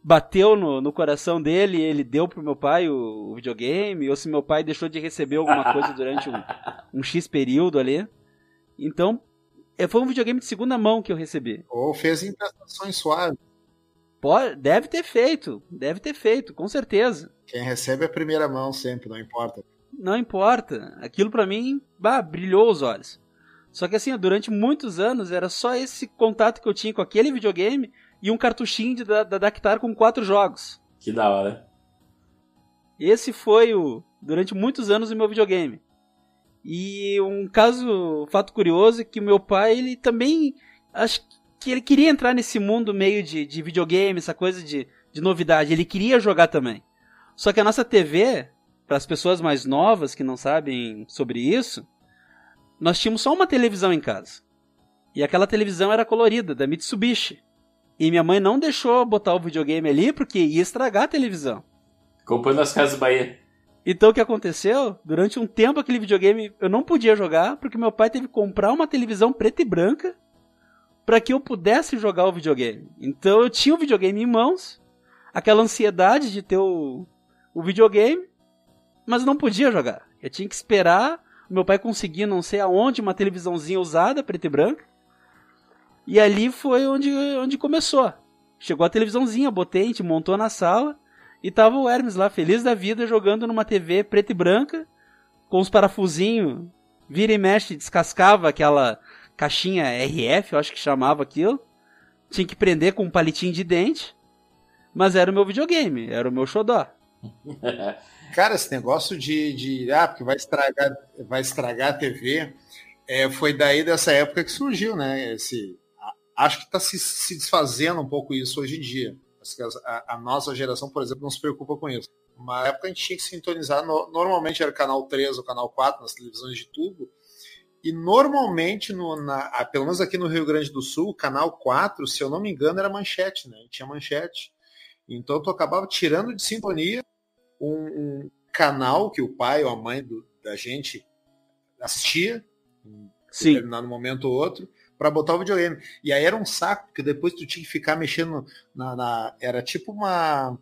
bateu no, no coração dele e ele deu pro meu pai o, o, videogame, ou se meu pai deixou de receber alguma coisa durante um, um X período ali. Então, é, foi um videogame de segunda mão que eu recebi. Ou fez emprestações suaves. Pode, deve ter feito, deve ter feito, com certeza. Quem recebe é a primeira mão sempre, não importa. Não importa. Aquilo para mim, bah, brilhou os olhos. Só que assim, durante muitos anos era só esse contato que eu tinha com aquele videogame e um cartuchinho de, da, da Dactar com quatro jogos. Que da hora. Esse foi o durante muitos anos o meu videogame. E um caso, fato curioso, é que o meu pai, ele também acho que ele queria entrar nesse mundo meio de, de videogame, essa coisa de, de novidade. Ele queria jogar também. Só que a nossa TV, para as pessoas mais novas que não sabem sobre isso, nós tínhamos só uma televisão em casa. E aquela televisão era colorida, da Mitsubishi. E minha mãe não deixou botar o videogame ali porque ia estragar a televisão. Comprou nas Casas Bahia. Então o que aconteceu? Durante um tempo aquele videogame eu não podia jogar porque meu pai teve que comprar uma televisão preta e branca para que eu pudesse jogar o videogame. Então eu tinha o videogame em mãos, aquela ansiedade de ter o, o videogame, mas não podia jogar. Eu tinha que esperar o meu pai conseguir não sei aonde uma televisãozinha usada, preta e branca, e ali foi onde, onde começou. Chegou a televisãozinha, botei, a gente montou na sala e tava o Hermes lá, feliz da vida, jogando numa TV preta e branca, com os parafusinhos, vira e mexe, descascava aquela caixinha RF, eu acho que chamava aquilo. Tinha que prender com um palitinho de dente. Mas era o meu videogame, era o meu xodó. Cara, esse negócio de, de ah, porque vai estragar, vai estragar a TV, é, foi daí dessa época que surgiu, né? Esse acho que está se, se, desfazendo um pouco isso hoje em dia. A, a, nossa geração, por exemplo, não se preocupa com isso. Uma época a gente tinha que sintonizar, no, normalmente era canal 3 ou canal 4 nas televisões de tubo, e normalmente, no, na, pelo menos aqui no Rio Grande do Sul, canal 4, se eu não me engano, era manchete, né? Tinha manchete. Então tu acabava tirando de sintonia um, um canal que o pai ou a mãe do, da gente assistia, em Sim. determinado momento ou outro, para botar o videogame. E aí era um saco, porque depois tu tinha que ficar mexendo na. na era tipo uma.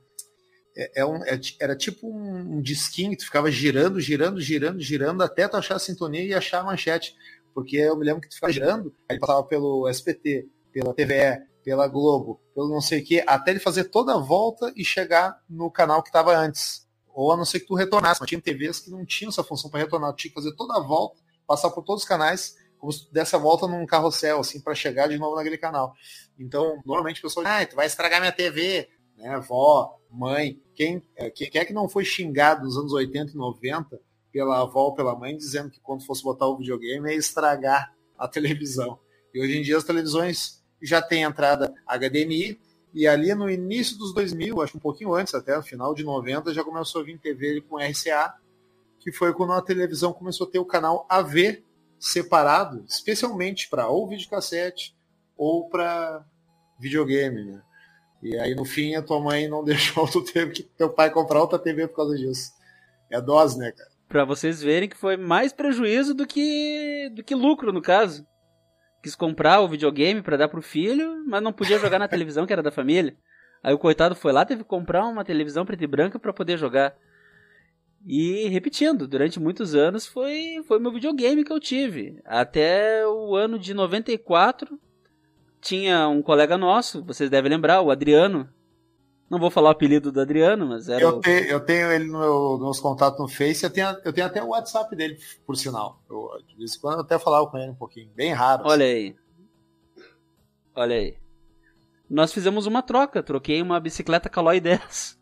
É, é um, é, era tipo um, um disquinho que tu ficava girando, girando, girando, girando, até tu achar a sintonia e achar a manchete. Porque eu me lembro que tu ficava girando, aí passava pelo SPT, pela TVE, pela Globo, pelo não sei o que, até ele fazer toda a volta e chegar no canal que estava antes. Ou a não ser que tu retornasse, mas tinha TVs que não tinham essa função para retornar, tu tinha que fazer toda a volta, passar por todos os canais como se desse a volta num carrossel, assim, para chegar de novo naquele canal. Então, normalmente o pessoal diz, ah, tu vai estragar minha TV, né? Vó, mãe, quem, é, quem é que não foi xingado nos anos 80 e 90 pela avó ou pela mãe, dizendo que quando fosse botar o videogame ia estragar a televisão. E hoje em dia as televisões já têm entrada HDMI, e ali no início dos 2000, acho um pouquinho antes até, no final de 90, já começou a vir TV com RCA, que foi quando a televisão começou a ter o canal AV separado, especialmente para ou videocassete ou para videogame, né? E aí no fim a tua mãe não deixou tu que teu pai comprar outra TV por causa disso. É dose, né, cara? Pra vocês verem que foi mais prejuízo do que do que lucro no caso. Quis comprar o videogame para dar pro filho, mas não podia jogar na televisão que era da família. Aí o coitado foi lá, teve que comprar uma televisão preta e branca para poder jogar. E repetindo, durante muitos anos foi foi meu videogame que eu tive. Até o ano de 94, tinha um colega nosso, vocês devem lembrar, o Adriano. Não vou falar o apelido do Adriano, mas era. Eu, tenho, eu tenho ele no meu, nos contatos no Face, eu tenho, eu tenho até o WhatsApp dele, por sinal. Eu, de vez em quando eu até falava com ele um pouquinho, bem raro. Olha assim. aí. Olha aí. Nós fizemos uma troca, troquei uma bicicleta Caloi 10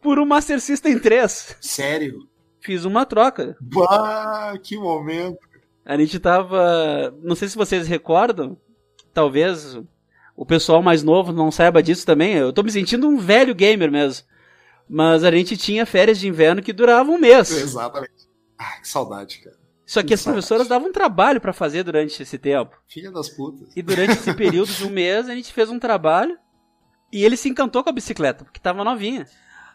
por um Master System 3. Sério? Fiz uma troca. Bah, que momento. A gente tava. Não sei se vocês recordam, talvez o pessoal mais novo não saiba disso também. Eu tô me sentindo um velho gamer mesmo. Mas a gente tinha férias de inverno que duravam um mês. Exatamente. Ah, que saudade, cara. Só que, que as saudade. professoras davam um trabalho para fazer durante esse tempo. Filha das putas. E durante esse período de um mês a gente fez um trabalho e ele se encantou com a bicicleta, porque tava novinha.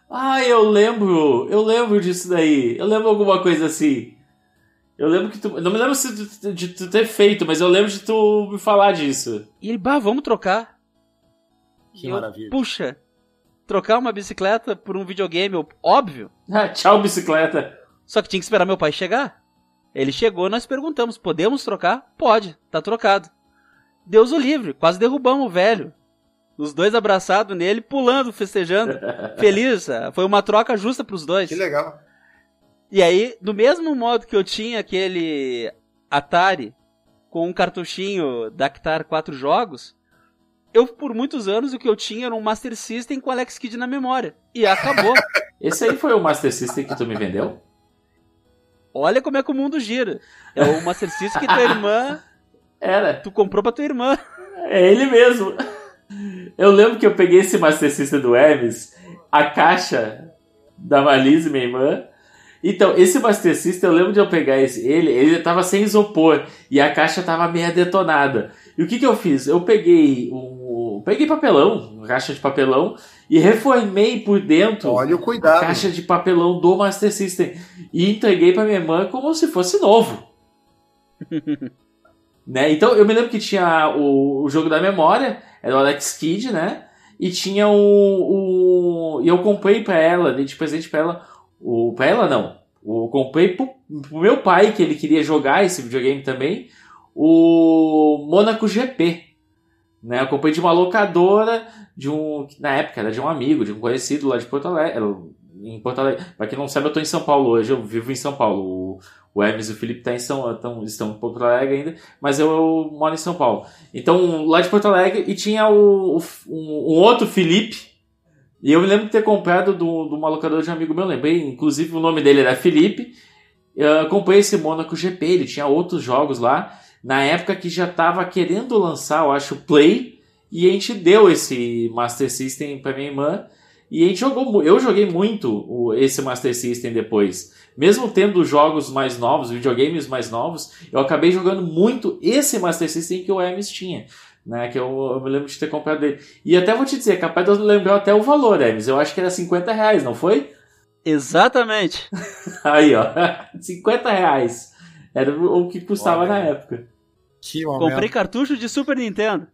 Ah, eu lembro, eu lembro disso daí. Eu lembro alguma coisa assim. Eu lembro que tu. Não me lembro de, de tu ter feito, mas eu lembro de tu me falar disso. E ele, bah, vamos trocar. Que eu, maravilha. Puxa, trocar uma bicicleta por um videogame, óbvio. Ah, tchau, bicicleta. Só que tinha que esperar meu pai chegar. Ele chegou, nós perguntamos: podemos trocar? Pode, tá trocado. Deus o livre, quase derrubamos o velho. Os dois abraçados nele, pulando, festejando, feliz. Foi uma troca justa pros dois. Que legal. E aí, do mesmo modo que eu tinha aquele Atari com um cartuchinho Dactar 4 jogos, eu por muitos anos o que eu tinha era um Master System com Alex Kidd na memória. E acabou. Esse aí foi o Master System que tu me vendeu? Olha como é que o mundo gira. É o Master System que tua irmã. Era. Tu comprou pra tua irmã. É ele mesmo. Eu lembro que eu peguei esse Master System do Hermes, a caixa da Malise, minha irmã, então, esse Master System, eu lembro de eu pegar esse, ele, ele tava sem isopor e a caixa tava meio detonada. E o que que eu fiz? Eu peguei um, peguei papelão, uma caixa de papelão e reformei por dentro Olha o cuidado. a caixa de papelão do Master System e entreguei para minha irmã como se fosse novo. né? Então, eu me lembro que tinha o, o jogo da memória, era o Alex Kidd, né? E tinha o, o e eu comprei para ela, dei de presente para ela o, pra ela não. Eu comprei pro, pro meu pai, que ele queria jogar esse videogame também, o Monaco GP. Né? Eu comprei de uma locadora, de um. Na época era de um amigo, de um conhecido lá de Porto Alegre. Em Porto Alegre. Pra quem não sabe, eu tô em São Paulo hoje, eu vivo em São Paulo. O, o Hermes e o Felipe tá em São, tão, estão em Porto Alegre ainda, mas eu, eu, moro em São Paulo. Então, lá de Porto Alegre, e tinha o, o um, um outro Felipe, e eu me lembro de ter comprado do, do uma locadora de um amigo meu, lembrei, inclusive o nome dele era Felipe. Eu comprei esse Monaco GP, ele tinha outros jogos lá, na época que já estava querendo lançar, eu acho, Play, e a gente deu esse Master System para minha irmã, e a gente jogou, eu joguei muito esse Master System depois. Mesmo tendo jogos mais novos, videogames mais novos, eu acabei jogando muito esse Master System que o Hermes tinha né? Que eu, eu, me lembro de ter comprado dele. E até vou te dizer, capaz de eu lembrar até o valor, Hermes. Eu acho que era 50 reais, não foi? Exatamente. Aí, ó. 50 reais. Era o que custava Olha, na época. Que momento. Comprei cartucho de Super Nintendo.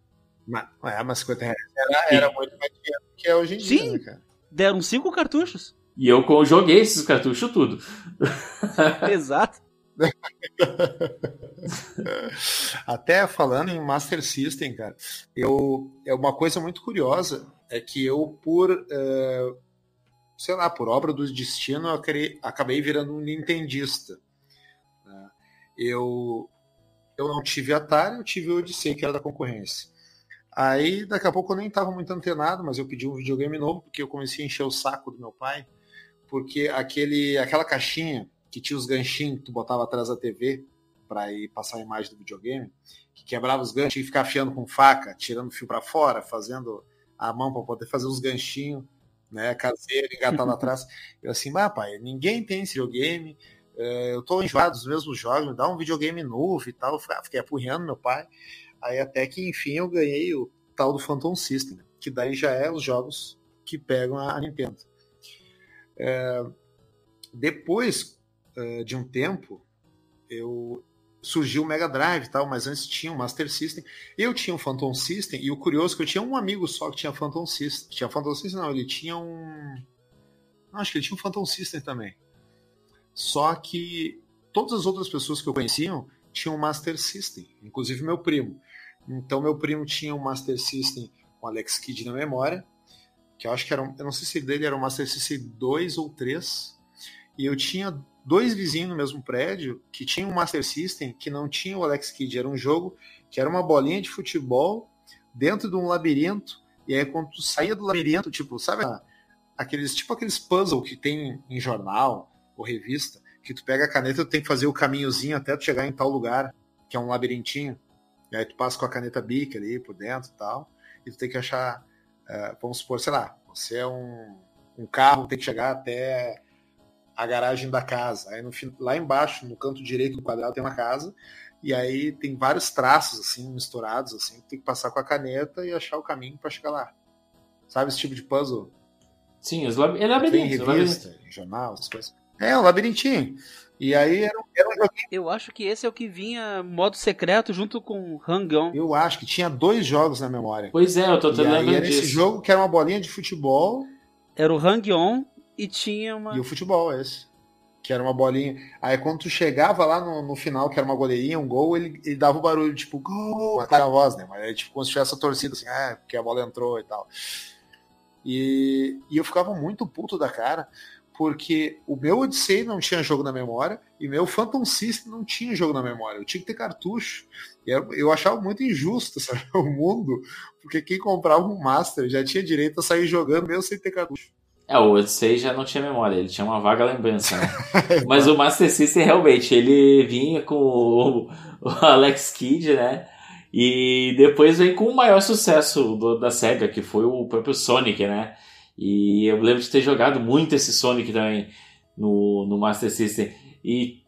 Mas, é, mas 50 reais era, era muito mais dinheiro que é hoje em Sim, dia, né, cara? Deram 5 cartuchos. E eu joguei esses cartuchos tudo. Exato. Até falando em Master System, cara, eu é uma coisa muito curiosa é que eu por uh, sei lá por obra do destino eu acabei virando um nintendista. Né? Eu eu não tive Atari, eu tive o Odyssey, que era da concorrência. Aí, daqui a pouco, eu nem estava muito antenado, mas eu pedi um videogame novo, porque eu comecei a encher o saco do meu pai, porque aquele, aquela caixinha que tinha os ganchinhos que tu botava atrás da TV para ir passar a imagem do videogame, que quebrava os ganchos e ficar afiando com faca, tirando fio para fora, fazendo a mão para poder fazer os ganchinhos, né, caseiro, engatado atrás. Eu assim, mas pai, ninguém tem esse videogame, é, eu tô enjoado dos mesmos jogos, me dá um videogame novo e tal. Eu fiquei apurrando meu pai. Aí até que, enfim, eu ganhei o tal do Phantom System, que daí já é os jogos que pegam a Nintendo. É, depois é, de um tempo, eu surgiu o Mega Drive tal, mas antes tinha o Master System. Eu tinha um Phantom System, e o curioso é que eu tinha um amigo só que tinha Phantom System. Tinha Phantom System, não, ele tinha um. Não, acho que ele tinha um Phantom System também. Só que todas as outras pessoas que eu conhecia tinham um Master System, inclusive meu primo. Então meu primo tinha um Master System com Alex Kidd na memória, que eu acho que era, eu não sei se dele era um Master System 2 ou 3, e eu tinha dois vizinhos no mesmo prédio que tinham um Master System que não tinha o Alex Kidd, era um jogo que era uma bolinha de futebol dentro de um labirinto, e aí quando tu saía do labirinto, tipo, sabe aqueles tipo aqueles puzzles que tem em jornal, ou revista, que tu pega a caneta e tu tem que fazer o caminhozinho até tu chegar em tal lugar, que é um labirintinho. E aí tu passa com a caneta bic ali por dentro e tal, e tu tem que achar, uh, vamos supor, sei lá, você é um, um carro, tem que chegar até a garagem da casa. Aí no, lá embaixo, no canto direito do quadrado, tem uma casa, e aí tem vários traços assim, misturados, assim, tem que passar com a caneta e achar o caminho para chegar lá. Sabe esse tipo de puzzle? Sim, os lab... é labirinto. Tem revista, jornal, essas coisas. É, um labirintinho. E aí era, era um joguinho. Eu acho que esse é o que vinha modo secreto junto com Hang-On. Eu acho que tinha dois jogos na memória. Pois é, eu tô te lembrando era disso. esse jogo que era uma bolinha de futebol. Era o Hang-On e tinha uma. E o futebol, esse. Que era uma bolinha. Aí quando tu chegava lá no, no final, que era uma goleirinha, um gol, ele, ele dava o barulho, tipo, gol, a voz, né? Mas é tipo como se tivesse a torcida assim, ah, porque a bola entrou e tal. E, e eu ficava muito puto da cara, porque o meu Odyssey não tinha jogo na memória e meu Phantom System não tinha jogo na memória. Eu tinha que ter cartucho. E eu achava muito injusto sabe, o mundo, porque quem comprava um Master já tinha direito a sair jogando mesmo sem ter cartucho. É, o Odyssey já não tinha memória, ele tinha uma vaga lembrança, né? Mas o Master System realmente, ele vinha com o, o Alex Kidd, né? E depois vem com o maior sucesso do, da SEGA, que foi o próprio Sonic, né? E eu lembro de ter jogado muito esse Sonic também no, no Master System. E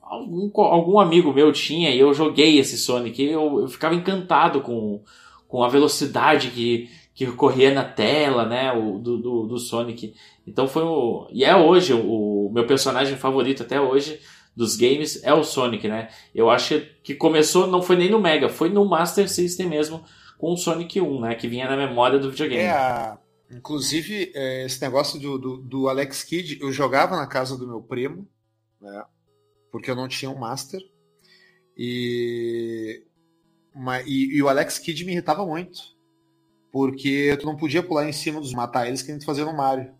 algum, algum amigo meu tinha e eu joguei esse Sonic. Eu, eu ficava encantado com, com a velocidade que, que corria na tela, né? O, do, do, do Sonic. Então foi o. E é hoje o, o meu personagem favorito até hoje dos games é o Sonic, né? Eu acho que começou, não foi nem no Mega, foi no Master System mesmo, com o Sonic 1, né? Que vinha na memória do videogame. É, a... inclusive, é, esse negócio do, do, do, Alex Kidd, eu jogava na casa do meu primo, né? Porque eu não tinha um Master. E, e, e o Alex Kidd me irritava muito. Porque tu não podia pular em cima dos matar eles que a gente fazia no Mario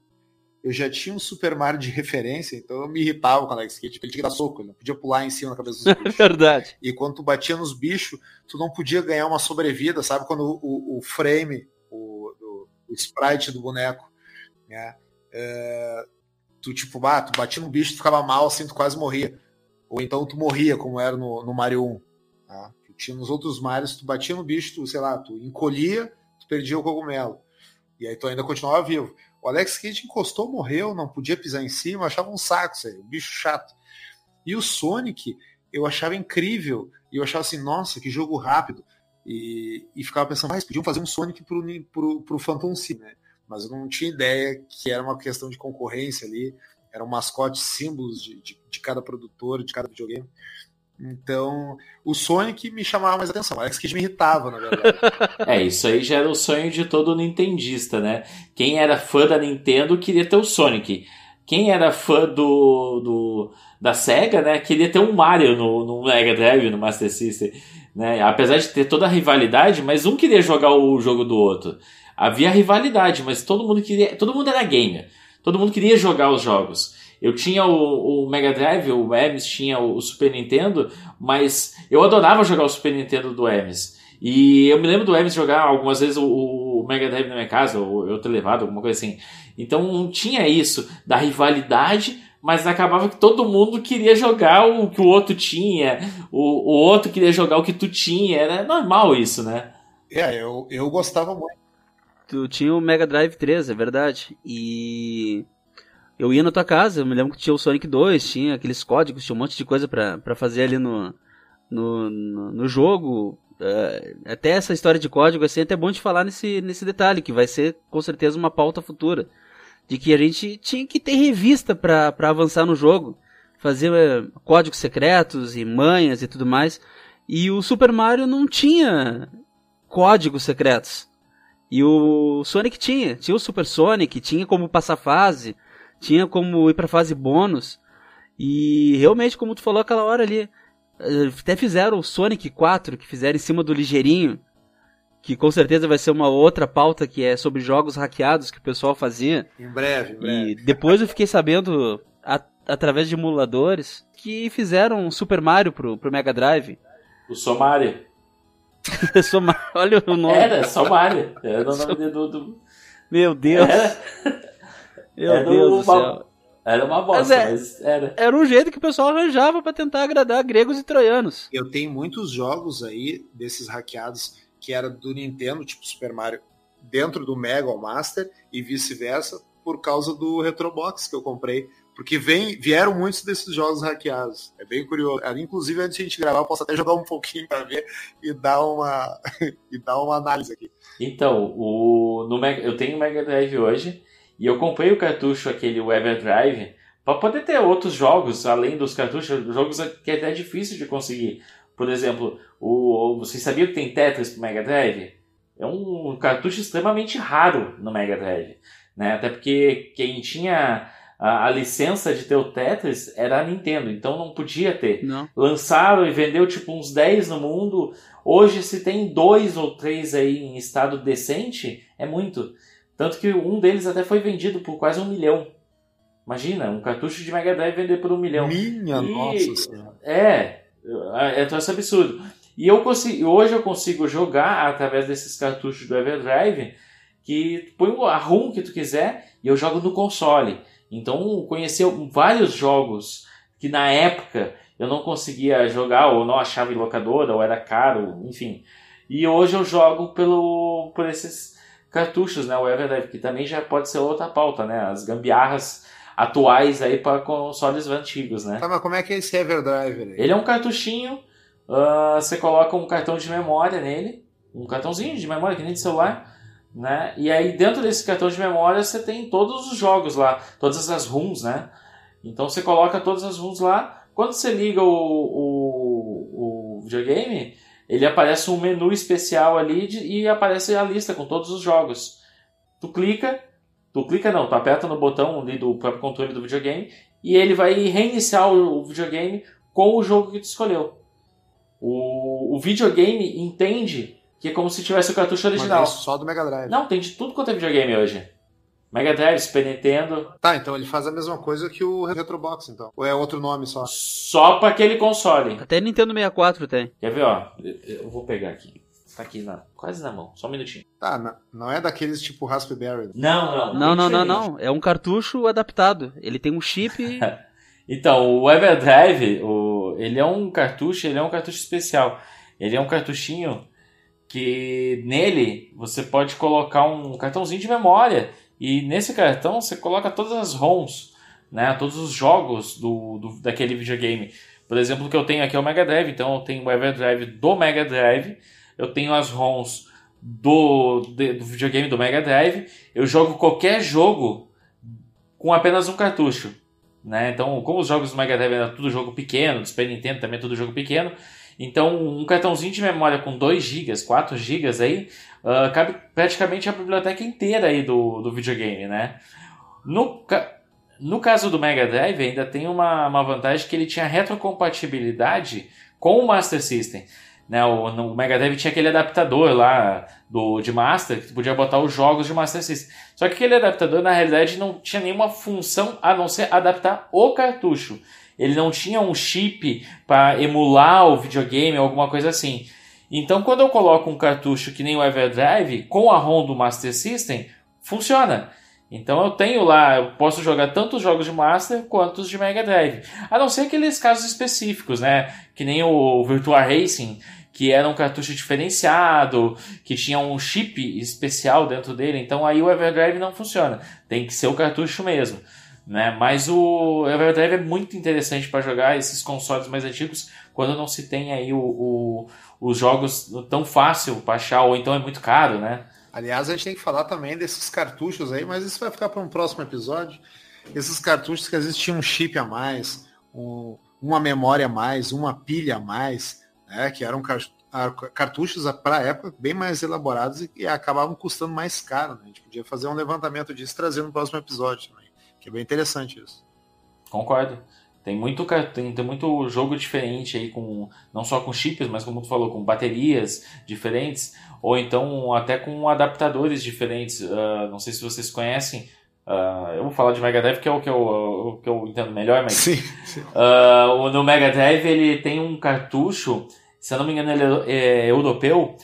eu já tinha um Super Mario de referência, então eu me irritava com o Alex Kidd, ele tinha que dar soco, ele não podia pular em cima da cabeça dos bichos. Verdade. E quando tu batia nos bichos, tu não podia ganhar uma sobrevida, sabe? Quando o, o, frame, o, sprite do boneco, né? É, tu tipo, ah, tu batia no bicho, tu ficava mal, assim, tu quase morria. Ou então tu morria, como era no, no Mario 1. Tá? Tu tinha nos outros Marios, tu batia no bicho, tu, sei lá, tu encolhia, tu perdia o cogumelo. E aí tu ainda continuava vivo. O Alex Kidd encostou, morreu, não podia pisar em cima, achava um saco aí, um bicho chato. E o Sonic, eu achava incrível, e eu achava assim, nossa, que jogo rápido. E, e ficava pensando, mas podiam fazer um Sonic pro, pro, pro Phantom System, né? Mas eu não tinha ideia que era uma questão de concorrência ali, eram mascotes, símbolos de, de, de cada produtor, de cada videogame. Então, o Sonic me chamava mais atenção. O Alex Kidd me irritava, na verdade. é, isso aí já era o sonho de todo nintendista, né? Quem era fã da Nintendo queria ter o Sonic. Quem era fã do, do da Sega, né, queria ter um Mario no, no Mega Drive, no Master System, né? Apesar de ter toda a rivalidade, mas um queria jogar o jogo do outro. Havia rivalidade, mas todo mundo queria, todo mundo era gamer. Todo mundo queria jogar os jogos. Eu tinha o, o Mega Drive, o Hermes tinha o, Super Nintendo, mas eu adorava jogar o Super Nintendo do Hermes. E eu me lembro do Hermes jogar algumas vezes o, o Mega Drive na minha casa, ou eu ter levado, alguma coisa assim. Então não tinha isso da rivalidade, mas acabava que todo mundo queria jogar o que o outro tinha, o, o outro queria jogar o que tu tinha, era normal isso, né? É, eu, eu gostava muito. Tu tinha o Mega Drive 3, é verdade. E eu ia na tua casa, eu me lembro que tinha o Sonic 2, tinha aqueles códigos, tinha um monte de coisa para fazer ali no, no, no, no jogo. Uh, até essa história de código, assim, é até bom de falar nesse, nesse detalhe, que vai ser com certeza uma pauta futura de que a gente tinha que ter revista para avançar no jogo, fazer é, códigos secretos e manhas e tudo mais. E o Super Mario não tinha códigos secretos. E o Sonic tinha, tinha o Super Sonic, tinha como passar fase, tinha como ir para fase bônus. E realmente, como tu falou aquela hora ali, eh, até fizeram o Sonic 4, que fizeram em cima do ligeirinho, que com certeza vai ser uma outra pauta que é sobre jogos hackeados que o pessoal fazia. Em breve, em breve. E depois eu fiquei sabendo, a, através de emuladores, que fizeram um Super Mario pro, pro Mega Drive. O Somario. Somario, olha o nome. Era, Somario. Era o nome do... do... Meu Deus. Era... Meu era Deus do céu. Era uma bosta, mas, é, mas, era. Era um jeito que o pessoal arranjava para tentar agradar gregos e troianos. Eu tenho muitos jogos aí desses hackeados que era do Nintendo, tipo Super Mario, dentro do Mega ou Master e vice-versa, por causa do Retrobox que eu comprei. Porque vem, vieram muitos desses jogos hackeados. É bem curioso. Inclusive, antes de a gente gravar, eu posso até jogar um pouquinho para ver e dar uma, e dar uma análise aqui. Então, o, no Mega, eu tenho o Mega Drive hoje e eu comprei o cartucho, aquele Everdrive, para poder ter outros jogos, além dos cartuchos, jogos que é até difícil de conseguir. Por exemplo, o, vocês sabiam que tem Tetris pro Mega Drive? É um cartucho extremamente raro no Mega Drive. Né? Até porque quem tinha a, a, licença de ter o Tetris era a Nintendo, então não podia ter. Não. Lançaram e vendeu tipo uns 10 no mundo. Hoje, se tem dois ou três aí em estado decente, é muito. Tanto que um deles até foi vendido por quase um milhão. Imagina, um cartucho de Mega Drive vender por um milhão. Minha e, nossa senhora. É, é, é troço absurdo. E eu consigo, hoje eu consigo jogar através desses cartuchos do Everdrive que põe a ROM que tu quiser e eu jogo no console. Então conheci vários jogos que na época eu não conseguia jogar ou não achava em locadora ou era caro, enfim. E hoje eu jogo pelo por esses cartuchos, né, o Everdrive, que também já pode ser outra pauta, né, as gambiarras atuais aí para consoles antigos, né? Tá, mas como é que é esse Everdrive? Aí? Ele é um cartuchinho, uh, você coloca um cartão de memória nele, um cartãozinho de memória que nem de celular, né? E aí dentro desse cartão de memória você tem todos os jogos lá, todas as ROMs, né? Então você coloca todas as ROMs lá. Quando você liga o, o, o videogame, ele aparece um menu especial ali de, e aparece a lista com todos os jogos. Tu clica, Tu clica não, tu aperta no botão ali do próprio controle do videogame e ele vai reiniciar o, videogame com o jogo que tu escolheu. O, o videogame entende que é como se tivesse o cartucho original. Mas isso só do Mega Drive. Não, tem de tudo quanto é videogame hoje. Mega Drive, Super Nintendo. Tá, então ele faz a mesma coisa que o Retrobox, então. Ou é outro nome só? Só para aquele console. Até Nintendo 64 tem. Quer ver, ó? Eu vou pegar aqui. Tá aqui na, quase na mão, só um minutinho. Tá, não, não é daqueles tipo Raspberry. Não, não. Não, não, não, não. É um cartucho adaptado. Ele tem um chip. então, o Everdrive, o, ele é um cartucho, ele é um cartucho especial. Ele é um cartuchinho que nele você pode colocar um cartãozinho de memória. E nesse cartão você coloca todas as ROMs, né? Todos os jogos do, do daquele videogame. Por exemplo, o que eu tenho aqui é o Mega Drive, então eu tenho o Everdrive do Mega Drive eu tenho as ROMs do, do videogame do Mega Drive, eu jogo qualquer jogo com apenas um cartucho. Né? Então, como os jogos do Mega Drive eram tudo jogo pequeno, do Super Nintendo também é tudo jogo pequeno, então um cartãozinho de memória com 2 GB, 4 GB aí, uh, cabe praticamente a biblioteca inteira aí do, do videogame, né? No, no caso do Mega Drive ainda tem uma, uma vantagem que ele tinha retrocompatibilidade com o Master System. Né? O, no Mega Drive tinha aquele adaptador lá do, de Master, que podia botar os jogos de Master System. Só que aquele adaptador, na realidade, não tinha nenhuma função a não ser adaptar o cartucho. Ele não tinha um chip para emular o videogame ou alguma coisa assim. Então, quando eu coloco um cartucho que nem o Everdrive com a ROM do Master System, funciona. Então eu tenho lá, eu posso jogar tanto os jogos de Master quanto os de Mega Drive. A não ser aqueles casos específicos, né? Que nem o Virtua Racing, que era um cartucho diferenciado, que tinha um chip especial dentro dele. Então aí o Everdrive não funciona. Tem que ser o cartucho mesmo. Né? Mas o Everdrive é muito interessante para jogar esses consoles mais antigos quando não se tem aí o, o os jogos tão fácil baixar ou então é muito caro, né? Aliás, a gente tem que falar também desses cartuchos aí, mas isso vai ficar para um próximo episódio. Esses cartuchos que às vezes tinham um chip a mais, um, uma memória a mais, uma pilha a mais, né? Que eram cartuchos para a época bem mais elaborados e, e, acabavam custando mais caro. Né? A gente podia fazer um levantamento disso trazer no próximo episódio também, que é bem interessante isso. Concordo. Tem muito, tem, tem muito jogo diferente aí, com não só com chips, mas como tu falou, com baterias diferentes, ou então até com adaptadores diferentes. Uh, não sei se vocês conhecem. Uh, eu vou falar de Mega Drive, que é o que eu, o que eu entendo melhor, mas. Sim, sim. Uh, no Mega Drive ele tem um cartucho, se eu não me engano, ele é, é europeu,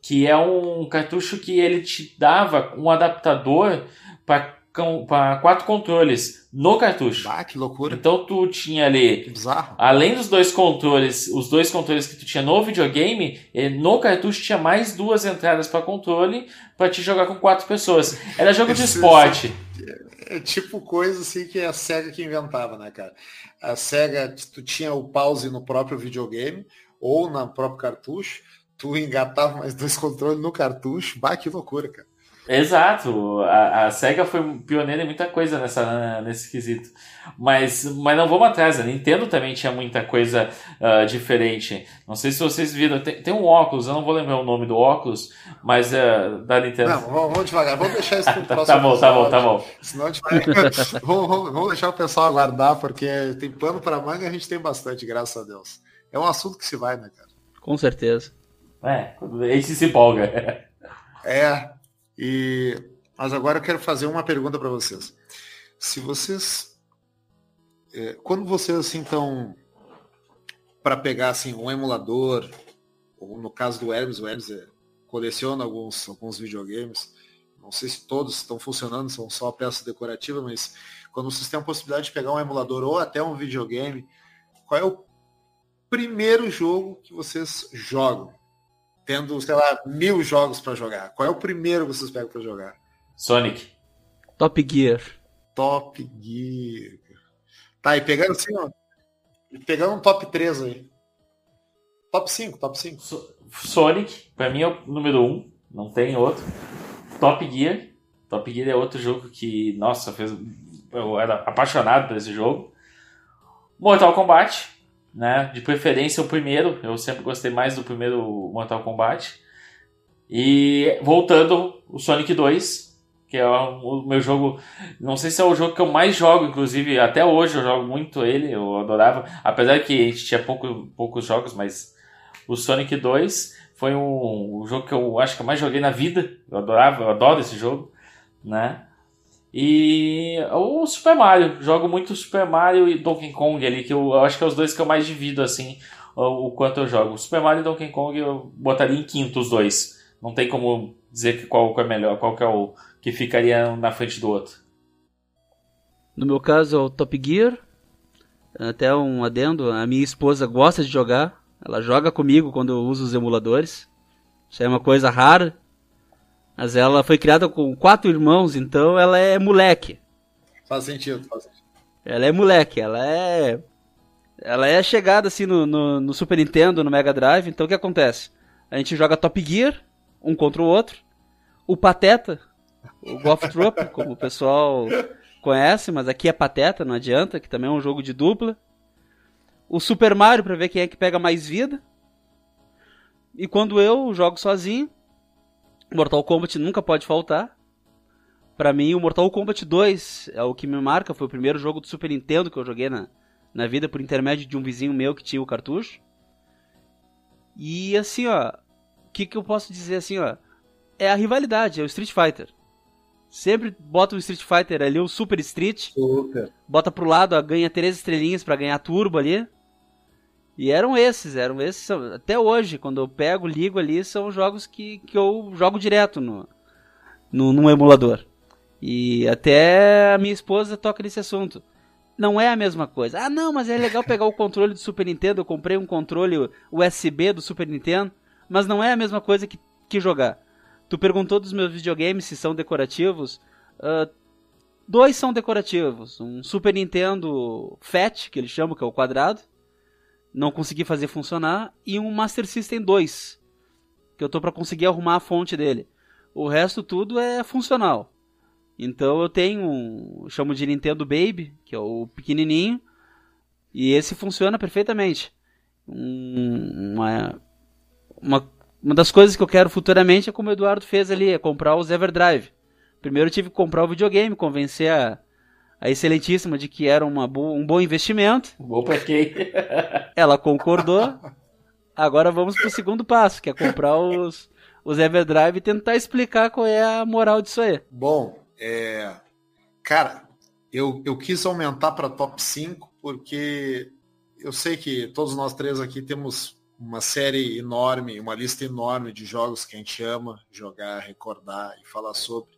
que é um cartucho que ele te dava um adaptador para quatro controles no cartucho. Ah, que loucura. Então tu tinha ali, além dos dois controles, os dois controles que tu tinha no videogame, eh, no cartucho tinha mais duas entradas para controle para te jogar com quatro pessoas. Era jogo de esporte. É, é tipo coisa assim que é a Sega que inventava, né, cara? A Sega, tu tinha o pause no próprio videogame ou no próprio cartucho, tu engatava mais dois controles no cartucho. Bah, que loucura, cara. Exato, a, a, SEGA foi pioneira em muita coisa nessa, nesse quesito. Mas, mas não vamos atrás, a Nintendo também tinha muita coisa uh, diferente. Não sei se vocês viram, tem, tem, um óculos, eu não vou lembrar o nome do óculos, mas uh, da Nintendo. Não, vamos, devagar, vamos deixar isso pro próximo Tá bom, tá bom, tá bom. Senão a gente vai... vamos, vamos, vamos deixar o pessoal aguardar, porque tem pano para manga a gente tem bastante, graças a Deus. É um assunto que se vai, né, cara? Com certeza. É, a gente se empolga. É, e, mas agora eu quero fazer uma pergunta para vocês. Se vocês, é, quando vocês assim estão para pegar assim um emulador, ou no caso do Hermes, o Hermes é, coleciona alguns alguns videogames. Não sei se todos estão funcionando, são só peças decorativas, mas quando vocês têm a possibilidade de pegar um emulador ou até um videogame, qual é o primeiro jogo que vocês jogam? tendo, sei lá, mil jogos para jogar. Qual é o primeiro que vocês pegam para jogar? Sonic. Top Gear. Top Gear. Tá, e pegando assim, ó. Pegando um top 3 aí. Top 5, top 5. So Sonic, pra mim é o número 1, não tem outro. Top Gear. Top Gear é outro jogo que, nossa, fez. Eu era apaixonado por esse jogo. Mortal Kombat né? De preferência o primeiro, eu sempre gostei mais do primeiro Mortal Kombat. E voltando, o Sonic 2, que é o meu jogo, não sei se é o jogo que eu mais jogo, inclusive até hoje eu jogo muito ele, eu adorava, apesar que a gente tinha pouco, poucos jogos, mas o Sonic 2 foi um, um jogo que eu acho que eu mais joguei na vida, eu adorava, eu adoro esse jogo, né? E o Super Mario, jogo muito Super Mario e Donkey Kong ali, que eu, eu acho que é os dois que eu mais divido assim, o, o, quanto eu jogo. Super Mario e Donkey Kong eu botaria em quinto os dois. Não tem como dizer que qual que é melhor, qual que é o que ficaria na frente do outro. No meu caso é o Top Gear. Até um adendo, a minha esposa gosta de jogar. Ela joga comigo quando eu uso os emuladores. Isso é uma coisa rara. Mas ela foi criada com quatro irmãos, então ela é moleque. Faz sentido, faz sentido. Ela é moleque, ela é. Ela é chegada assim no, no, no Super Nintendo, no Mega Drive, então o que acontece? A gente joga Top Gear, um contra o outro. O Pateta, o Golf Troop, como o pessoal conhece, mas aqui é Pateta, não adianta, que também é um jogo de dupla. O Super Mario para ver quem é que pega mais vida. E quando eu jogo sozinho, Mortal Kombat nunca pode faltar. Para mim, o Mortal Kombat 2 é o que me marca. Foi o primeiro jogo do Super Nintendo que eu joguei na, na vida por intermédio de um vizinho meu que tinha o cartucho. E assim, ó, o que, que eu posso dizer assim, ó? É a rivalidade, é o Street Fighter. Sempre bota o Street Fighter ali, o Super Street. Super. Bota pro lado, ó, ganha três estrelinhas para ganhar turbo ali. E eram esses, eram esses. Até hoje, quando eu pego, ligo ali, são jogos que, que eu jogo direto no, no, no emulador. E até a minha esposa toca nesse assunto. Não é a mesma coisa. Ah, não, mas é legal pegar o controle do Super Nintendo. Eu comprei um controle USB do Super Nintendo, mas não é a mesma coisa que, que jogar. Tu perguntou dos meus videogames se são decorativos. Uh, dois são decorativos. Um Super Nintendo Fat, que eles chamam, que é o quadrado. Não consegui fazer funcionar. E um Master System 2, que eu tô para conseguir arrumar a fonte dele. O resto tudo é funcional. Então eu tenho um, chamo de Nintendo Baby, que é o pequenininho, e esse funciona perfeitamente. Um, uma, uma, uma das coisas que eu quero futuramente é como o Eduardo fez ali, é comprar os Everdrive. Primeiro eu tive que comprar o videogame, convencer a, a excelentíssima de que era uma bo um bom investimento. Vou pra quem? Ela concordou. Agora vamos pro segundo passo, que é comprar os, os Everdrive e tentar explicar qual é a moral disso aí. Bom, é, cara, eu, eu quis aumentar para top 5 porque eu sei que todos nós três aqui temos uma série enorme, uma lista enorme de jogos que a gente ama jogar, recordar e falar sobre.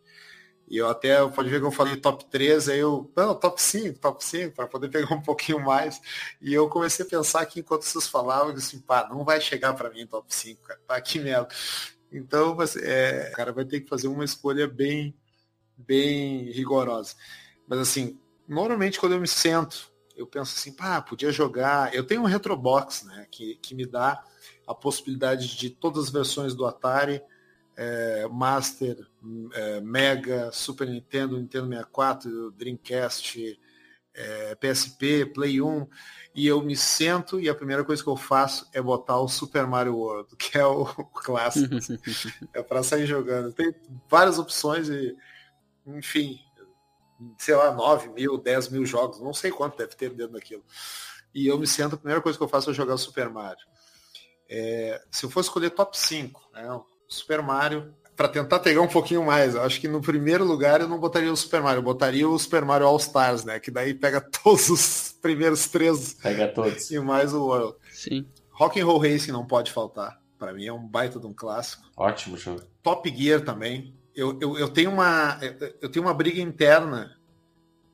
E eu até, pode ver que eu falei top 3, aí eu, não, top 5, top 5, para poder pegar um pouquinho mais. E eu comecei a pensar aqui enquanto vocês falavam, eu disse, pá, não vai chegar para mim top 5, cara, tá aqui mesmo. Então, é, o cara vai ter que fazer uma escolha bem, bem rigorosa. Mas assim, normalmente quando eu me sento, eu penso assim, pá, podia jogar. Eu tenho um Retrobox, né? Que, que me dá a possibilidade de todas as versões do Atari, é, Master, é, Mega, Super Nintendo, Nintendo 64, Dreamcast, é, PSP, Play 1, e eu me sento e a primeira coisa que eu faço é botar o Super Mario World, que é o, o clássico. é para sair jogando. Tem várias opções e enfim, sei lá, 9 mil, 10 mil jogos, não sei quanto deve ter dentro daquilo. E eu me sento, a primeira coisa que eu faço é jogar o Super Mario. É, se eu fosse escolher top 5, né, Super Mario, para tentar pegar um pouquinho mais, eu acho que no primeiro lugar eu não botaria o Super Mario, eu botaria o Super Mario All Stars, né? Que daí pega todos os primeiros três. Pega todos. E mais o World. Sim. Rock and Roll Racing não pode faltar. Para mim é um baita de um clássico. Ótimo jogo. Top Gear também eu, eu, eu, tenho uma, eu tenho uma briga interna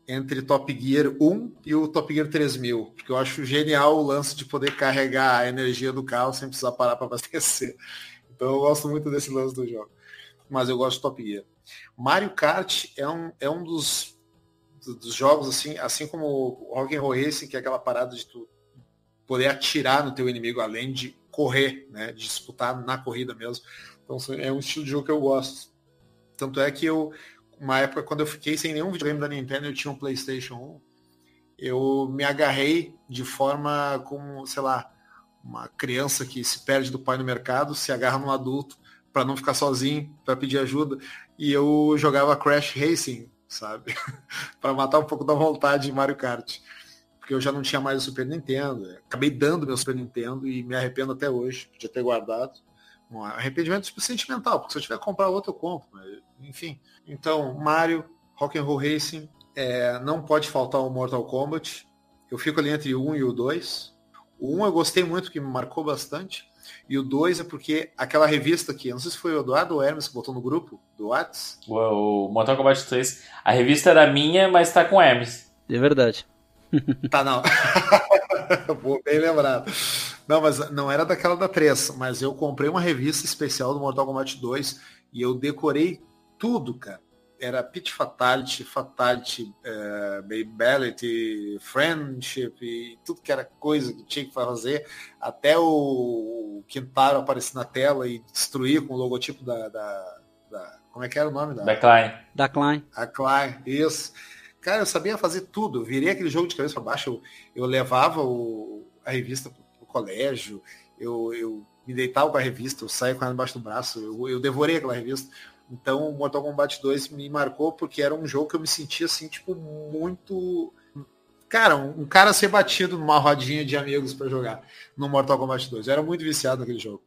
entre Top Gear 1 e o Top Gear 3000, porque eu acho genial o lance de poder carregar a energia do carro sem precisar parar para abastecer. Então eu gosto muito desse lance do jogo. Mas eu gosto de Top Gear. Mario Kart é um, é um dos, dos jogos, assim, assim como o Rock'n'Roll Racing, que é aquela parada de tu poder atirar no teu inimigo, além de correr, né? De disputar na corrida mesmo. Então é um estilo de jogo que eu gosto. Tanto é que eu, uma época, quando eu fiquei sem nenhum videogame da Nintendo, eu tinha um PlayStation 1, eu me agarrei de forma como, sei lá, uma criança que se perde do pai no mercado, se agarra num adulto para não ficar sozinho, para pedir ajuda. E eu jogava Crash Racing, sabe? para matar um pouco da vontade de Mario Kart. Porque eu já não tinha mais o Super Nintendo. Acabei dando meu Super Nintendo e me arrependo até hoje, podia ter guardado um arrependimento sentimental, porque se eu tiver que comprar outro, eu compro. Enfim. Então, Mario, Rock'n'Roll Racing, é, não pode faltar o Mortal Kombat. Eu fico ali entre o 1 e o 2. O 1 eu gostei muito, que me marcou bastante. E o 2 é porque aquela revista aqui, não sei se foi o Eduardo ou o Hermes que botou no grupo do Whats. O, Mortal Kombat 3. A revista era minha, mas tá com Hermes. É verdade. Tá, não. Bem lembrado. Não, mas não era daquela da 3, mas eu comprei uma revista especial do Mortal Kombat 2 e eu decorei tudo, cara. Era Pit Fatality, Fatality, uh, Babality, Friendship e tudo que era coisa que tinha que fazer. Até o Quintaro aparecer na tela e destruir com o logotipo da, da, da como é que era o nome? Da, da Klein. Da Klein. A Klein, isso. Cara, eu sabia fazer tudo. Eu virei aquele jogo de cabeça para baixo. Eu, eu levava o, a revista colégio, eu, eu me deitava com a revista, eu saía com ela embaixo do braço, eu, eu devorei aquela revista. Então o Mortal Kombat 2 me marcou porque era um jogo que eu me sentia assim, tipo, muito Cara, um, um cara ser batido numa rodinha de amigos para jogar no Mortal Kombat 2. Eu era muito viciado naquele jogo.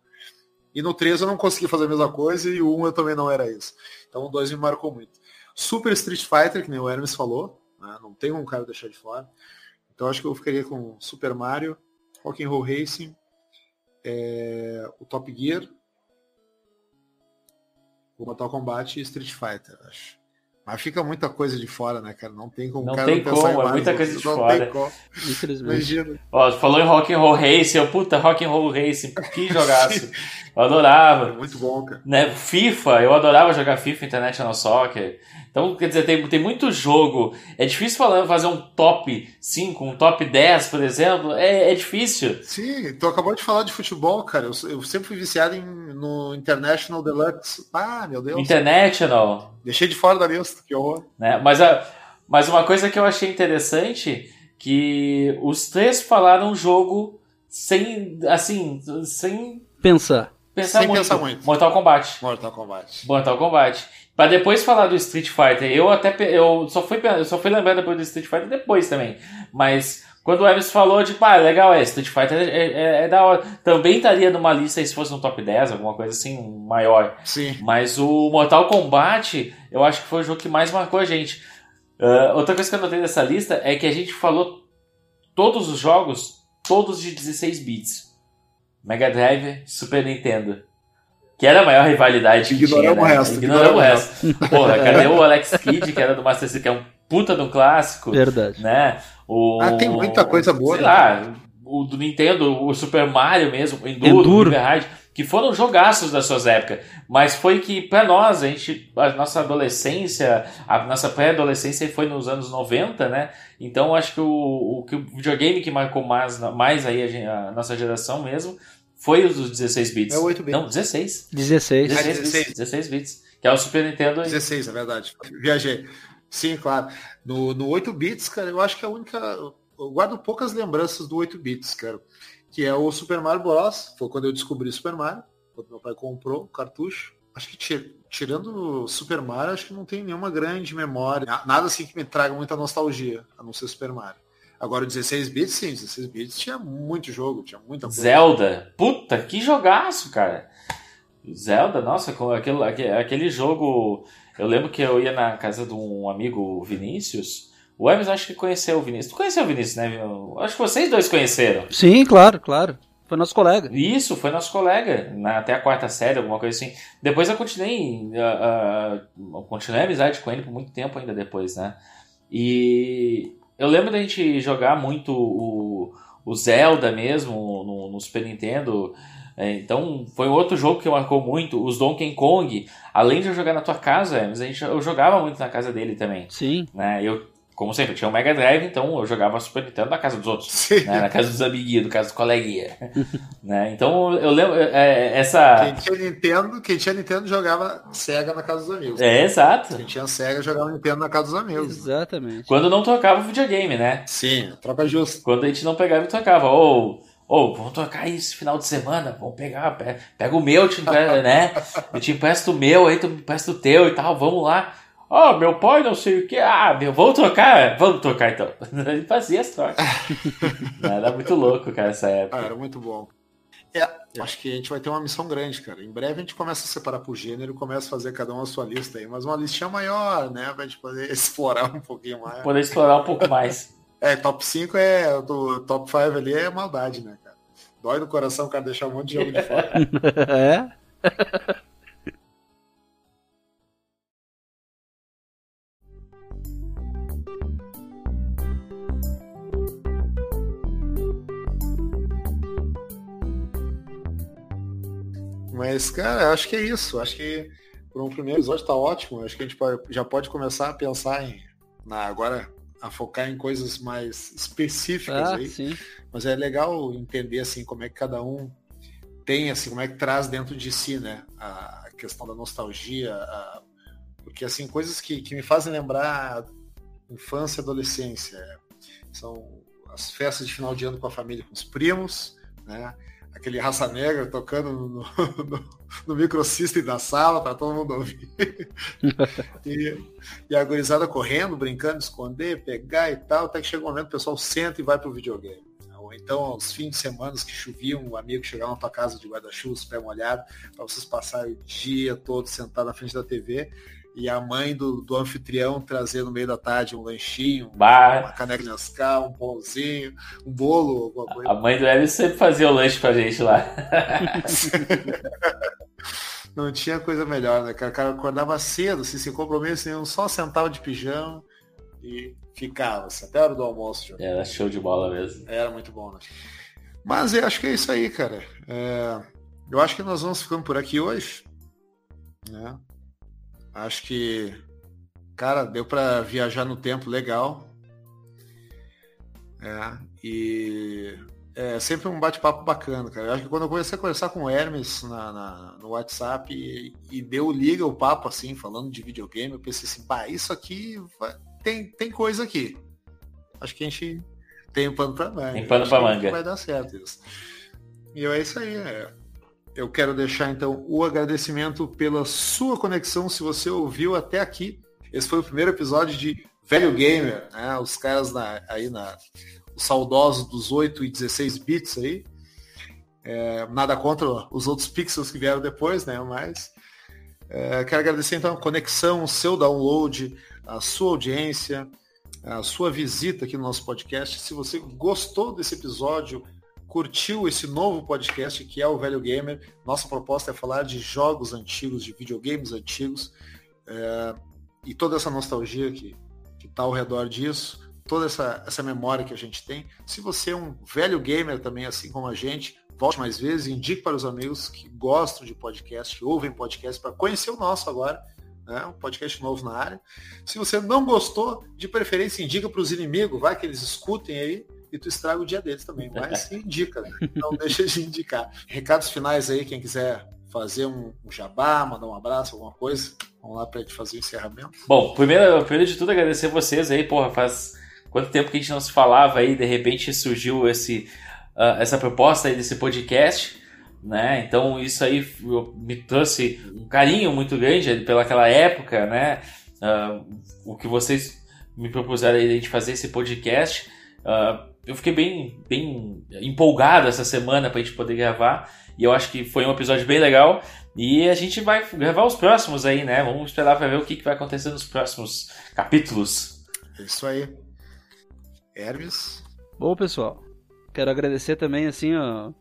E no 3 eu não consegui fazer a mesma coisa e o 1 eu também não era isso. Então o 2 me marcou muito. Super Street Fighter, que nem o Hermes falou, né? não tem um cara deixar de fora. Então acho que eu ficaria com Super Mario, Rock'n'Roll Racing, é, o Top Gear, o Mortal Kombat e Street Fighter, acho. Mas fica muita coisa de fora, né, cara? Não tem como não cara tem não como, é muita coisa de não fora. Tem como. Infelizmente. Ó, falou em Rock'n'Roll Racing, eu, puta, Rock'n'Roll Racing, que jogaço. Eu adorava. É muito bom, cara. Né, FIFA, eu adorava jogar FIFA International Soccer. Então, quer dizer, tem, tem muito jogo. É difícil falar, fazer um top 5, um top 10, por exemplo. É, é difícil. Sim, tu acabou de falar de futebol, cara. Eu, eu sempre fui viciado em, no International Deluxe. Ah, meu Deus. International. Deixei de fora da lista, que horror. Né? Mas, a, mas uma coisa que eu achei interessante, que os três falaram um jogo sem, assim, sem Pensar. pensar, Sem muito. pensar muito. Mortal Kombat. Mortal Kombat. Mortal Kombat. Pra depois falar do Street Fighter, eu até eu só fui eu só fui lembrar depois do Street Fighter depois também. Mas quando o Emerson falou, tipo, ah, legal, é, Street Fighter é, é- é da hora. Também estaria numa lista se fosse no top 10, alguma coisa assim, maior. Sim. Mas o Mortal Kombat, eu acho que foi o jogo que mais marcou a gente. Ah, outra coisa que eu notei dessa lista é que a gente falou todos os jogos, todos de 16 bits. Mega Drive, Super Nintendo. Que era a maior rivalidade que Ignoramos tinha, né? o resto, Ignoramos o resto. Porra, cadê o Alex Kidd, que era do Master System, que é um puta de um clássico, Verdade. né? O, Ah, tem muita coisa boa, Sei né? lá, o do Nintendo, o Super Mario mesmo, o Enduro, Enduro. o que foram jogaços das suas épocas. Mas foi que, pra nós, a gente, a nossa adolescência, a nossa pré-adolescência foi nos anos 90, né? Então acho que o, o, que o videogame que marcou mais, mais aí a, a nossa geração mesmo foi os dos 16 bits. É o 8 bits. Não, 16. 16. 16 bits. 16. 16 bits. Que é o Super Nintendo. 16, é verdade. Viajei. Sim, claro. No, no 8 bits, cara, eu acho que a única. Eu guardo poucas lembranças do 8 bits, cara. Que é o Super Mario Bros. Foi quando eu descobri Super Mario. Quando meu pai comprou o cartucho. Acho que ti- tirando o Super Mario, acho que não tem nenhuma grande memória. Na- Nada assim que me traga muita nostalgia, a não ser Super Mario. Agora o 16 bits, sim, 16 bits tinha muito jogo, tinha muita coisa. Zelda. Puta, que jogaço, cara. Zelda, nossa, com aquele, aque- aquele jogo. Eu lembro que eu ia na casa de um amigo, o Vinícius. O Hermes acho que conheceu o Vinícius. Tu conheceu o Vinícius, né? Eu Acho que vocês dois conheceram. Sim, claro, claro. Foi nosso colega. Isso, foi nosso colega, na- até a quarta série, alguma coisa assim. Depois eu continuei, ah, ah, continuei a amizade com ele por muito tempo ainda depois, né? E eu lembro da gente jogar muito o, o Zelda mesmo no, no Super Nintendo. É, Então foi outro jogo que marcou muito. Os Donkey Kong, além de eu jogar na tua casa, Hermes, a gente, eu jogava muito na casa dele também. Sim. Né? Eu, como sempre, eu tinha um Mega Drive, então eu jogava Super Nintendo na casa dos outros né, na casa dos amiguinhos, no caso do coleguinha. né? Então eu lembro é, essa. Quem tinha Nintendo, quem tinha Nintendo jogava Sega na casa dos amigos. É, exato. Quem tinha Sega jogava Nintendo na casa dos amigos. Exatamente. Quando não tocava o videogame, né? Sim, troca justa. Quando a gente não pegava e tocava. Ou, ou vamos tocar isso final de semana, vamos pegar, pe- pega o meu, te empresta, né? Eu te empresto o meu, aí tu me empresta o teu e tal, vamos lá. Ó, meu pai não sei o que, ah, meu, vamos tocar? Vamos tocar então. Ele fazia as trocas. Era muito louco, cara, essa Ah, época. era muito bom. É, acho que a gente vai ter uma missão grande, cara. Em breve a gente começa a separar por gênero e começa a fazer cada um a sua lista aí, mas uma listinha maior, né? Pra gente poder explorar um pouquinho mais. Poder explorar um pouco mais. É, top 5 é. Do top 5 ali é maldade, né, cara? Dói no coração o cara deixar um monte de jogo de fora. é? Mas, cara, acho que é isso. Acho que por um primeiro episódio tá ótimo. Acho que a gente já pode começar a pensar em. Na, agora a focar em coisas mais específicas Ah, aí. sim. Mas é legal entender assim como é que cada um tem, assim, como é que traz dentro de si, né? A questão da nostalgia, a- porque assim, coisas que, que me fazem lembrar infância e adolescência. São as festas de final de ano com a família, com os primos, né? Aquele raça negra tocando no, no, no microsystem da sala para todo mundo ouvir. e, e, a gurizada correndo, brincando, esconder, pegar e tal, até que chega um momento o pessoal senta e vai pro videogame. Ou então, aos fins de semana que choviam, um amigo chegava na tua casa de guarda-chuva, pé molhado, para vocês passarem o dia todo sentado na frente da TV e a mãe do, do anfitrião trazer no meio da tarde um lanchinho, Bar. uma caneca de Nescau, um pãozinho, um bolo, alguma coisa. A mãe do Hélio sempre fazia o lanche pra gente lá. Não tinha coisa melhor, né? O cara acordava cedo, assim, sem compromisso nenhum, só sentava de pijama e ficava, assim, até a hora do almoço. Era show de bola mesmo. Era muito bom, né? Mas eu acho que é isso aí, cara. É... Eu acho que nós vamos ficando por aqui hoje. Né? Acho que, cara, deu para viajar no tempo legal. É, e é sempre um bate-papo bacana, cara. Eu acho que quando eu comecei a conversar com o Hermes na, na no WhatsApp e, e, deu liga o papo assim, falando de videogame, eu pensei assim, pá, isso aqui vai... tem, tem coisa aqui. Acho que a gente tem um pano pra manga. Tem pano pra manga. Vai dar certo isso. E é isso aí, é. Eu quero deixar então o agradecimento pela sua conexão, se você ouviu até aqui. Esse foi o primeiro episódio de Velho Gamer, né? Os caras na, aí na. Os saudosos dos 8 e 16 bits aí. É, nada contra os outros pixels que vieram depois, né? Mas é, quero agradecer então a conexão, o seu download, a sua audiência, a sua visita aqui no nosso podcast. Se você gostou desse episódio, curtiu esse novo podcast que é o Velho Gamer. Nossa proposta é falar de jogos antigos, de videogames antigos é, e toda essa nostalgia que está ao redor disso, toda essa, essa memória que a gente tem. Se você é um velho gamer também, assim como a gente, volte mais vezes, indique para os amigos que gostam de podcast, que ouvem podcast, para conhecer o nosso agora. Né, um podcast novo na área. Se você não gostou, de preferência indica para os inimigos, vai que eles escutem aí e tu estraga o dia deles também. Mas indica, né? Não deixa de indicar. Recados finais aí, quem quiser fazer um, um jabá, mandar um abraço, alguma coisa. Vamos lá para gente fazer o encerramento. Bom, primeiro, primeiro de tudo agradecer vocês aí, porra, faz quanto tempo que a gente não se falava aí, de repente surgiu esse, uh, essa proposta aí desse podcast. Né? Então isso aí me trouxe um carinho muito grande pelaquela época, né? Uh, o que vocês me propuseram aí de fazer esse podcast. Uh, eu fiquei bem, bem empolgado essa semana para a gente poder gravar. E eu acho que foi um episódio bem legal. E a gente vai gravar os próximos aí, né? Vamos esperar para ver o que, que vai acontecer nos próximos capítulos. É isso aí. Hermes. Bom, pessoal. Quero agradecer também, assim, ó.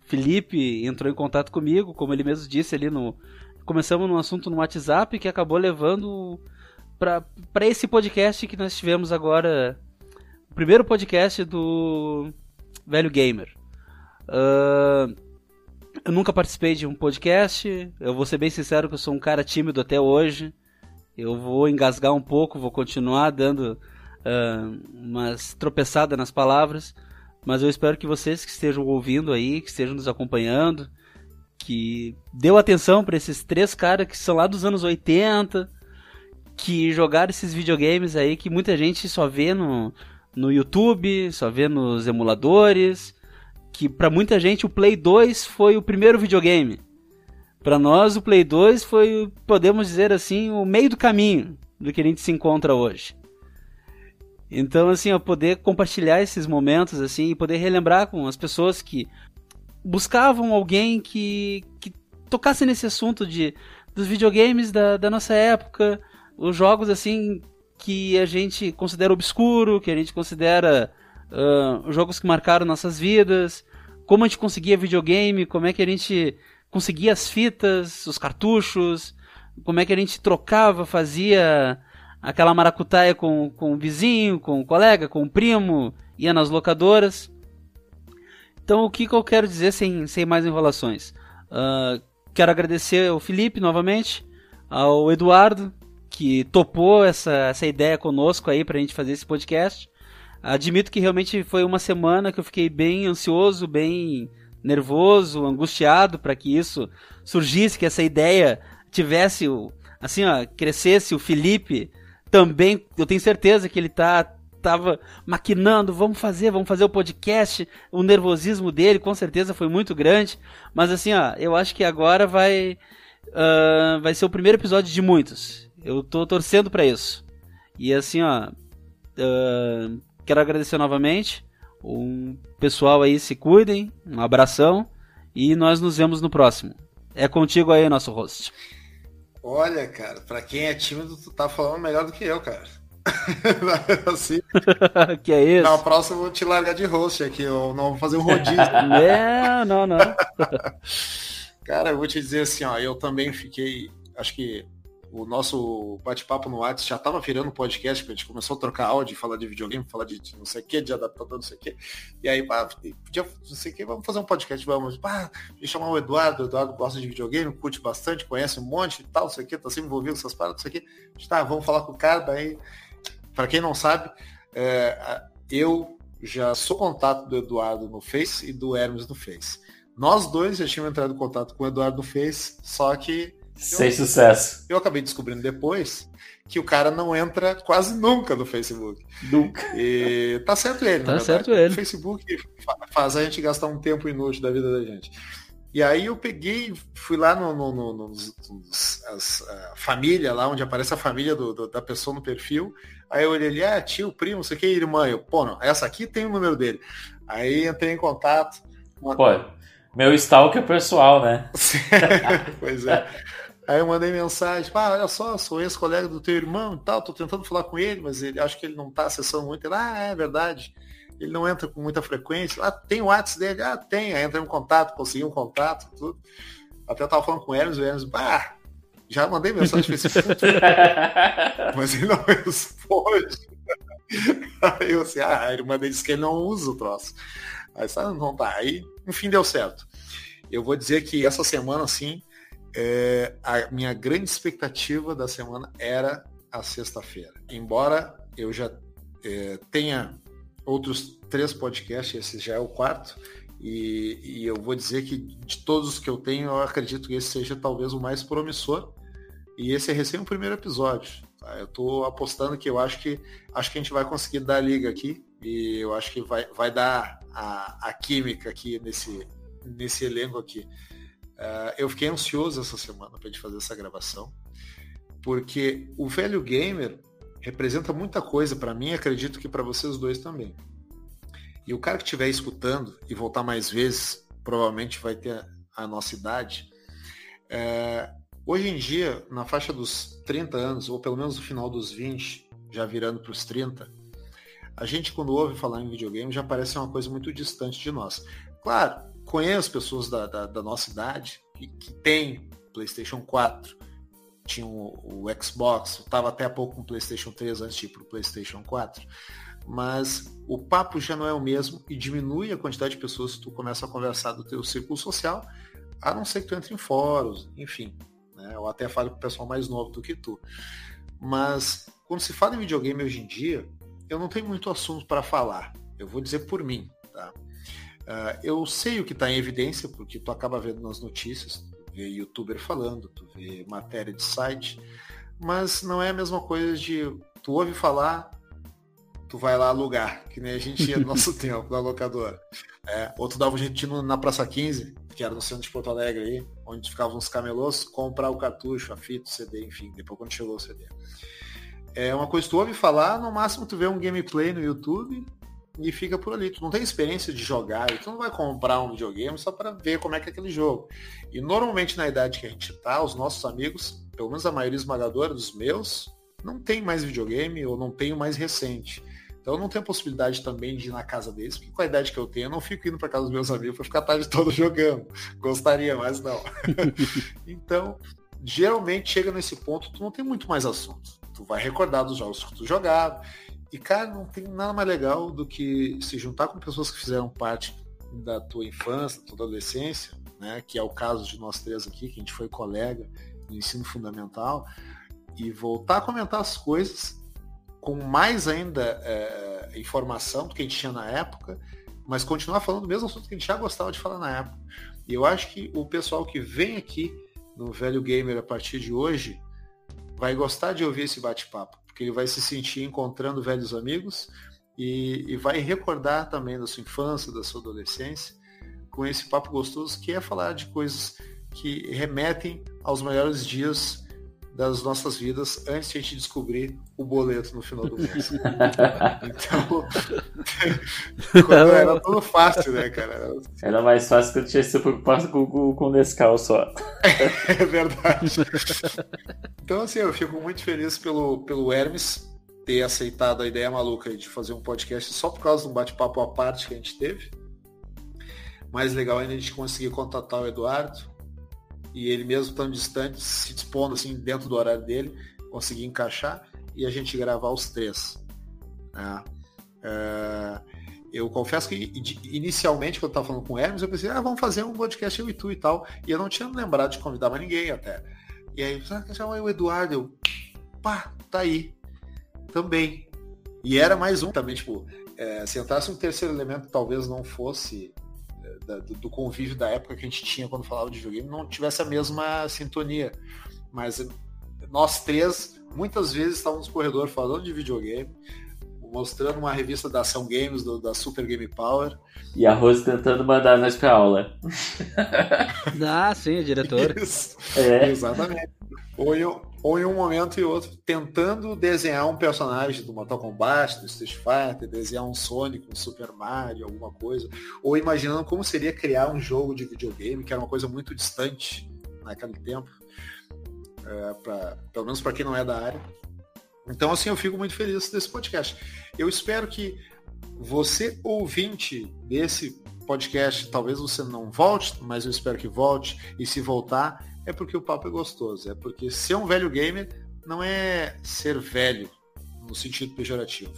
Felipe entrou em contato comigo, como ele mesmo disse ali no. Começamos num assunto no WhatsApp que acabou levando para esse podcast que nós tivemos agora primeiro podcast do Velho Gamer. Uh, eu nunca participei de um podcast. Eu vou ser bem sincero que eu sou um cara tímido até hoje. Eu vou engasgar um pouco, vou continuar dando uh, umas tropeçadas nas palavras. Mas eu espero que vocês que estejam ouvindo aí, que estejam nos acompanhando, que deu atenção para esses três caras que são lá dos anos 80, que jogaram esses videogames aí que muita gente só vê no, no YouTube, só vê nos emuladores, que para muita gente o Play 2 foi o primeiro videogame. Para nós o Play 2 foi, podemos dizer assim, o meio do caminho do que a gente se encontra hoje. Então assim, eu poder compartilhar esses momentos assim e poder relembrar com as pessoas que buscavam alguém que, que tocasse nesse assunto de dos videogames da, da nossa época, os jogos assim que a gente considera obscuro, que a gente considera uh, jogos que marcaram nossas vidas, como a gente conseguia videogame, como é que a gente conseguia as fitas, os cartuchos, como é que a gente trocava, fazia aquela maracutaia com, com o vizinho, com o colega, com o primo, ia nas locadoras. Então, o que, que eu quero dizer sem, sem mais enrolações? Uh, quero agradecer ao Felipe novamente, ao Eduardo, que topou essa, essa ideia conosco aí pra gente fazer esse podcast. Admito que realmente foi uma semana que eu fiquei bem ansioso, bem nervoso, angustiado para que isso surgisse, que essa ideia tivesse, assim, ó, crescesse. O Felipe também, eu tenho certeza que ele tá tava maquinando, vamos fazer, vamos fazer o podcast. O nervosismo dele com certeza foi muito grande. Mas assim, ó, eu acho que agora vai, uh, vai ser o primeiro episódio de muitos. Eu tô torcendo para isso. E assim, ó, uh, quero agradecer novamente. Um pessoal aí se cuidem, um abração e nós nos vemos no próximo. É contigo aí, nosso host. Olha, cara, pra quem é tímido, tu tá falando melhor do que eu, cara. assim, que é isso? Na próxima eu vou te largar de host aqui, eu não vou fazer um rodízio. não, não, não. cara, eu vou te dizer assim, ó, eu também fiquei, acho que o nosso bate-papo no WhatsApp já estava virando podcast, porque a gente começou a trocar áudio, falar de videogame, falar de não sei o que, de adaptador, não sei o que. E aí, pá, podia, não sei o que, vamos fazer um podcast, vamos. Chamar o Eduardo, o Eduardo gosta de videogame, curte bastante, conhece um monte e tal, não sei o que, tá sempre envolvido com essas paradas, não sei o que. Tá, vamos falar com o cara, daí, para quem não sabe, é, eu já sou contato do Eduardo no Face e do Hermes no Face. Nós dois já tínhamos entrado em contato com o Eduardo no Face, só que sem eu, sucesso. Eu acabei descobrindo depois que o cara não entra quase nunca no Facebook. Nunca. E tá certo ele, Tá certo ele. O Facebook faz a gente gastar um tempo inútil da vida da gente. E aí eu peguei, fui lá no, no, no, no nos, as, a família, lá onde aparece a família do, do, da pessoa no perfil. Aí eu olhei ali, ah, tio, primo, não sei o que, irmã. Eu, pô, não, essa aqui tem o número dele. Aí entrei em contato. Uma... Pô, meu stalker pessoal, né? pois é. Aí eu mandei mensagem, ah, olha só, sou ex-colega do teu irmão e tal, tô tentando falar com ele, mas ele acho que ele não tá acessando muito. Ele, ah, é verdade. Ele não entra com muita frequência. Ah, tem o WhatsApp dele? Ah, tem. Aí entra em contato, consegui um contato, tudo. Até eu tava falando com o Hermes, o Hermes, bah, já mandei mensagem Facebook. mas ele não responde. Aí eu assim, ah, a irmã dele disse que ele não usa o troço. Aí sabe, não tá. Aí, enfim, deu certo. Eu vou dizer que essa semana, assim, é, a minha grande expectativa da semana era a sexta-feira. Embora eu já é, tenha outros três podcasts, esse já é o quarto, e, e, eu vou dizer que de todos os que eu tenho, eu acredito que esse seja talvez o mais promissor. E esse é recém o primeiro episódio. Tá? Eu estou apostando que eu acho que acho que a gente vai conseguir dar liga aqui. E eu acho que vai, vai dar a, a química aqui nesse, nesse elenco aqui. Uh, eu fiquei ansioso essa semana para gente fazer essa gravação, porque o velho gamer representa muita coisa para mim, acredito que para vocês dois também. E o cara que estiver escutando e voltar mais vezes, provavelmente vai ter a nossa idade. Uh, hoje em dia, na faixa dos 30 anos, ou pelo menos no final dos 20, já virando para os 30, a gente quando ouve falar em videogame já parece uma coisa muito distante de nós. Claro, conheço pessoas da, da, da nossa idade que, que tem PlayStation 4, tinha o, o Xbox, estava até há pouco com PlayStation 3 antes de ir para o PlayStation 4. Mas o papo já não é o mesmo e diminui a quantidade de pessoas que tu começa a conversar do teu círculo social, a não ser que tu entre em fóruns, enfim. Né? Eu até falo com o pessoal mais novo do que tu. Mas quando se fala em videogame hoje em dia, eu não tenho muito assunto para falar. Eu vou dizer por mim. Tá? Uh, eu sei o que está em evidência, porque tu acaba vendo nas notícias, tu vê youtuber falando, tu vê matéria de site, mas não é a mesma coisa de tu ouve falar, tu vai lá alugar, que nem a gente ia no nosso tempo, na locadora. É, ou tu dava um jeitinho na Praça 15, que era no centro de Porto Alegre aí, onde ficavam os camelôs, comprar o cartucho, a fita, o CD, enfim, depois quando chegou o CD. É uma coisa que tu ouve falar, no máximo tu vê um gameplay no YouTube, e fica por ali. Tu não tem experiência de jogar, e tu não vai comprar um videogame só para ver como é que é aquele jogo. E normalmente na idade que a gente tá, os nossos amigos, pelo menos a maioria esmagadora dos meus, não tem mais videogame ou não tem o mais recente. Então eu não tenho a possibilidade também de ir na casa deles, porque com a idade que eu tenho, eu não fico indo para casa dos meus amigos para ficar a tarde toda jogando. Gostaria, mas não. então, geralmente chega nesse ponto, tu não tem muito mais assunto. Tu vai recordar dos jogos que tu jogava, e, cara, não tem nada mais legal do que se juntar com pessoas que fizeram parte da tua infância, da tua adolescência, né? Que é o caso de nós três aqui, que a gente foi colega no ensino fundamental, e voltar a comentar as coisas com mais ainda é, informação do que a gente tinha na época, mas continuar falando do mesmo assunto que a gente já gostava de falar na época. E eu acho que o pessoal que vem aqui no Velho Gamer a partir de hoje vai gostar de ouvir esse bate-papo porque ele vai se sentir encontrando velhos amigos e, e vai recordar também da sua infância, da sua adolescência, com esse papo gostoso que é falar de coisas que remetem aos melhores dias das nossas vidas antes de a gente descobrir o boleto no final do mês. então, era tudo fácil, né, cara? Era mais fácil que eu tinha se preocupado com, com, com o Nescau só. é verdade. Então, assim, eu fico muito feliz pelo, pelo Hermes ter aceitado a ideia maluca de fazer um podcast só por causa de um bate-papo à parte que a gente teve. Mais legal ainda a gente conseguir contatar o Eduardo, e ele mesmo tão distante, se dispondo assim dentro do horário dele, conseguir encaixar e a gente gravar os três. Né? É, eu confesso que inicialmente, quando eu estava falando com o Hermes, eu pensei, ah, vamos fazer um podcast eu e tu e tal. E eu não tinha lembrado de convidar mais ninguém até. E aí, ah, o Eduardo, eu, pá, tá aí. Também. E era mais um também, tipo, é, se entrasse um terceiro elemento, talvez não fosse da, do convívio da época que a gente tinha quando falava de videogame não tivesse a mesma sintonia. Mas nós três, muitas vezes, estávamos no corredor falando de videogame, mostrando uma revista da Ação Games, do, da Super Game Power. E a Rose tentando mandar nós pra aula. ah, sim, o diretor. Isso. É. Exatamente. Ou em, ou em um momento e outro, tentando desenhar um personagem do Mortal Kombat, do Street Fighter, desenhar um Sonic, um Super Mario, alguma coisa. Ou imaginando como seria criar um jogo de videogame, que era uma coisa muito distante naquele tempo. É, pra, pelo menos para quem não é da área. Então, assim, eu fico muito feliz desse podcast. Eu espero que você, ouvinte desse podcast, talvez você não volte, mas eu espero que volte. E se voltar, é porque o papo é gostoso. É porque ser um velho gamer não é ser velho no sentido pejorativo,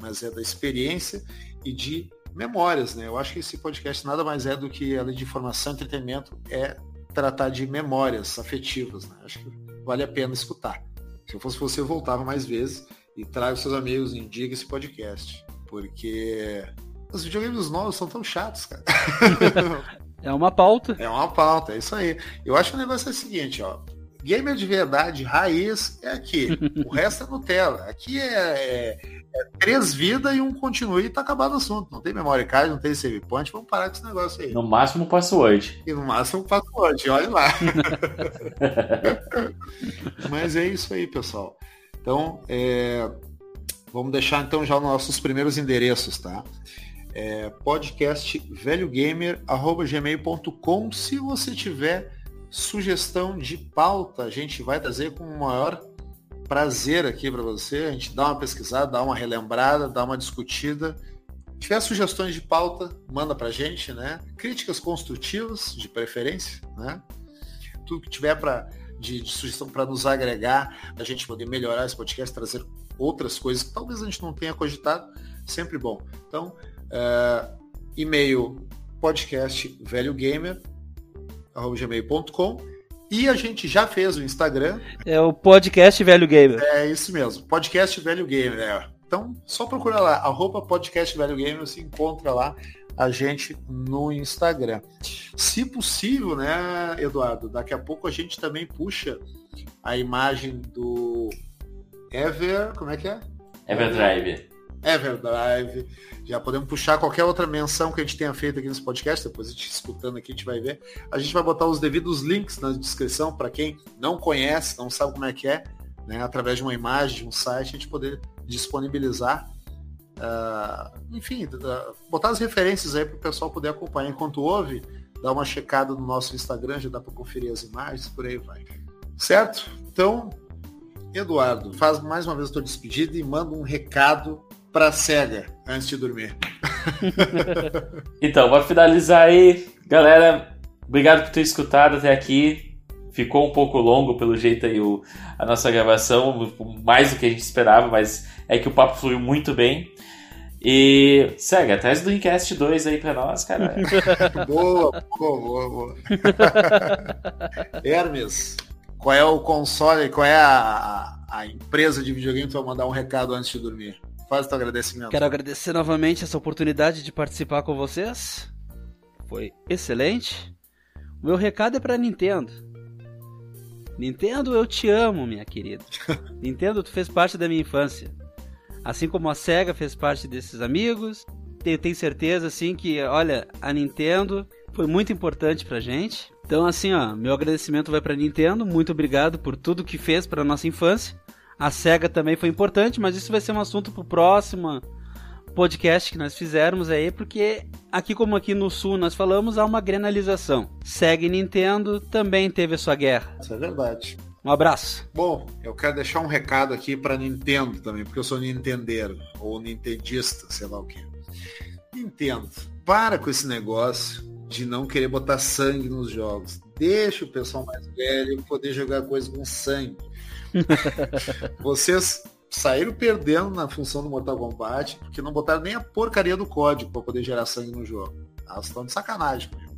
mas é da experiência e de memórias, né? Eu acho que esse podcast nada mais é do que, além de informação e entretenimento, é tratar de memórias afetivas, né? Acho que vale a pena escutar. Se eu fosse você, eu voltava mais vezes e traga seus amigos, indica esse podcast. Porque os videogames novos são tão chatos, cara. É uma pauta. É uma pauta, é isso aí. Eu acho que o negócio é o seguinte, ó. Gamer de verdade, raiz, é aqui. O resto é Nutella. Aqui é, é, é três vidas e um continue e tá acabado o assunto. Não tem memória card, não tem save point, vamos parar com esse negócio aí. No máximo password. E no máximo password, olha lá. Mas é isso aí, pessoal. Então, é, vamos deixar então já os nossos primeiros endereços, tá? É, podcast velhogamer.gmail.com. Se você tiver sugestão de pauta, a gente vai trazer com o maior prazer aqui para você. A gente dá uma pesquisada, dá uma relembrada, dá uma discutida. Se tiver sugestões de pauta, manda pra gente, né? Críticas construtivas, de preferência, né? Tudo que tiver para de, de, sugestão para nos agregar, a gente poder melhorar esse podcast, trazer outras coisas que talvez a gente não tenha cogitado, sempre bom. Então, Uh, e-mail podcast velhogamer.gmail.com e a gente já fez o Instagram. É o podcast Velho Gamer. É isso mesmo, podcast Velho Gamer. É. Então, só procura lá, arroba podcast Velho Gamer, você encontra lá a gente no Instagram. Se possível, né, Eduardo, daqui a pouco a gente também puxa a imagem do Ever, como é que é? Everdrive. Everdrive. Já podemos puxar qualquer outra menção que a gente tenha feito aqui nesse podcast, depois a gente escutando aqui, a gente vai ver. A gente vai botar os devidos links na descrição para quem não conhece, não sabe como é que é, né? através de uma imagem, de um site, a gente poder disponibilizar. Uh, enfim, uh, botar as referências aí para o pessoal poder acompanhar enquanto ouve, dar uma checada no nosso Instagram, já dá para conferir as imagens, por aí vai. Certo? Então, Eduardo, faz mais uma vez a tua despedida e manda um recado pra SEGA antes de dormir. então, vou finalizar aí. Galera, obrigado por ter escutado até aqui. Ficou um pouco longo pelo jeito aí o, a nossa gravação, mais do que a gente esperava, mas é que o papo fluiu muito bem. E segue, traz do Dreamcast 2 aí pra nós, cara. boa, boa, boa, boa. Hermes, qual é o console, qual é a, a empresa de videogame que vai mandar um recado antes de dormir? Faz teu agradecimento. Quero agradecer novamente essa oportunidade de participar com vocês. Foi excelente. O meu recado é para Nintendo. Nintendo, eu te amo, minha querida. Nintendo, tu fez parte da minha infância. Assim como a SEGA fez parte desses amigos. Eu tenho certeza, assim, que, olha, a Nintendo foi muito importante pra gente. Então, assim, ó, meu agradecimento vai pra Nintendo. Muito obrigado por tudo que fez pra nossa infância. A SEGA também foi importante, mas isso vai ser um assunto pro próximo podcast que nós fizermos aí, porque aqui como aqui no sul nós falamos, há uma granalização. Segue Nintendo, também teve a sua guerra. Isso é verdade. Um abraço. Bom, eu quero deixar um recado aqui para Nintendo também, porque eu sou nintendeiro, ou nintendista, sei lá o que. Nintendo, para com esse negócio de não querer botar sangue nos jogos. Deixa o pessoal mais velho poder jogar coisa com sangue. Vocês saíram perdendo na função do Mortal Kombat, porque não botaram nem a porcaria do código para poder gerar sangue no jogo. Elas estão de sacanagem comigo.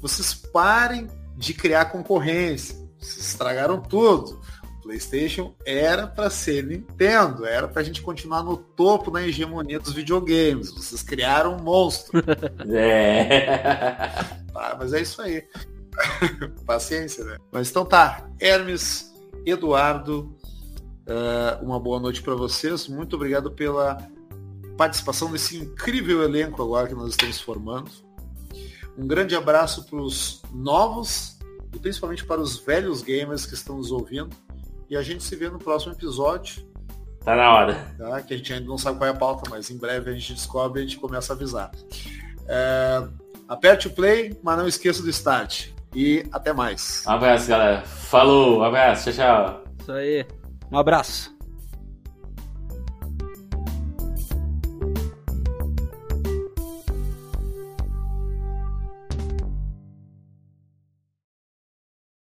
Vocês parem de criar concorrência. Vocês estragaram tudo. O PlayStation era para ser Nintendo, era para a gente continuar no topo da hegemonia dos videogames. Vocês criaram um monstro. É. Ah, mas é isso aí. Paciência, né? Mas então tá. Hermes, Eduardo, uh, uma boa noite para vocês. Muito obrigado pela participação nesse incrível elenco agora que nós estamos formando. Um grande abraço para os novos e principalmente para os velhos gamers que estão nos ouvindo. E a gente se vê no próximo episódio. Tá na hora. Tá? Que a gente ainda não sabe qual é a pauta, mas em breve a gente descobre e a gente começa a avisar. É, aperte o play, mas não esqueça do start. E até mais. Um abraço, galera. Falou, um abraço, tchau, tchau. Isso aí. Um abraço.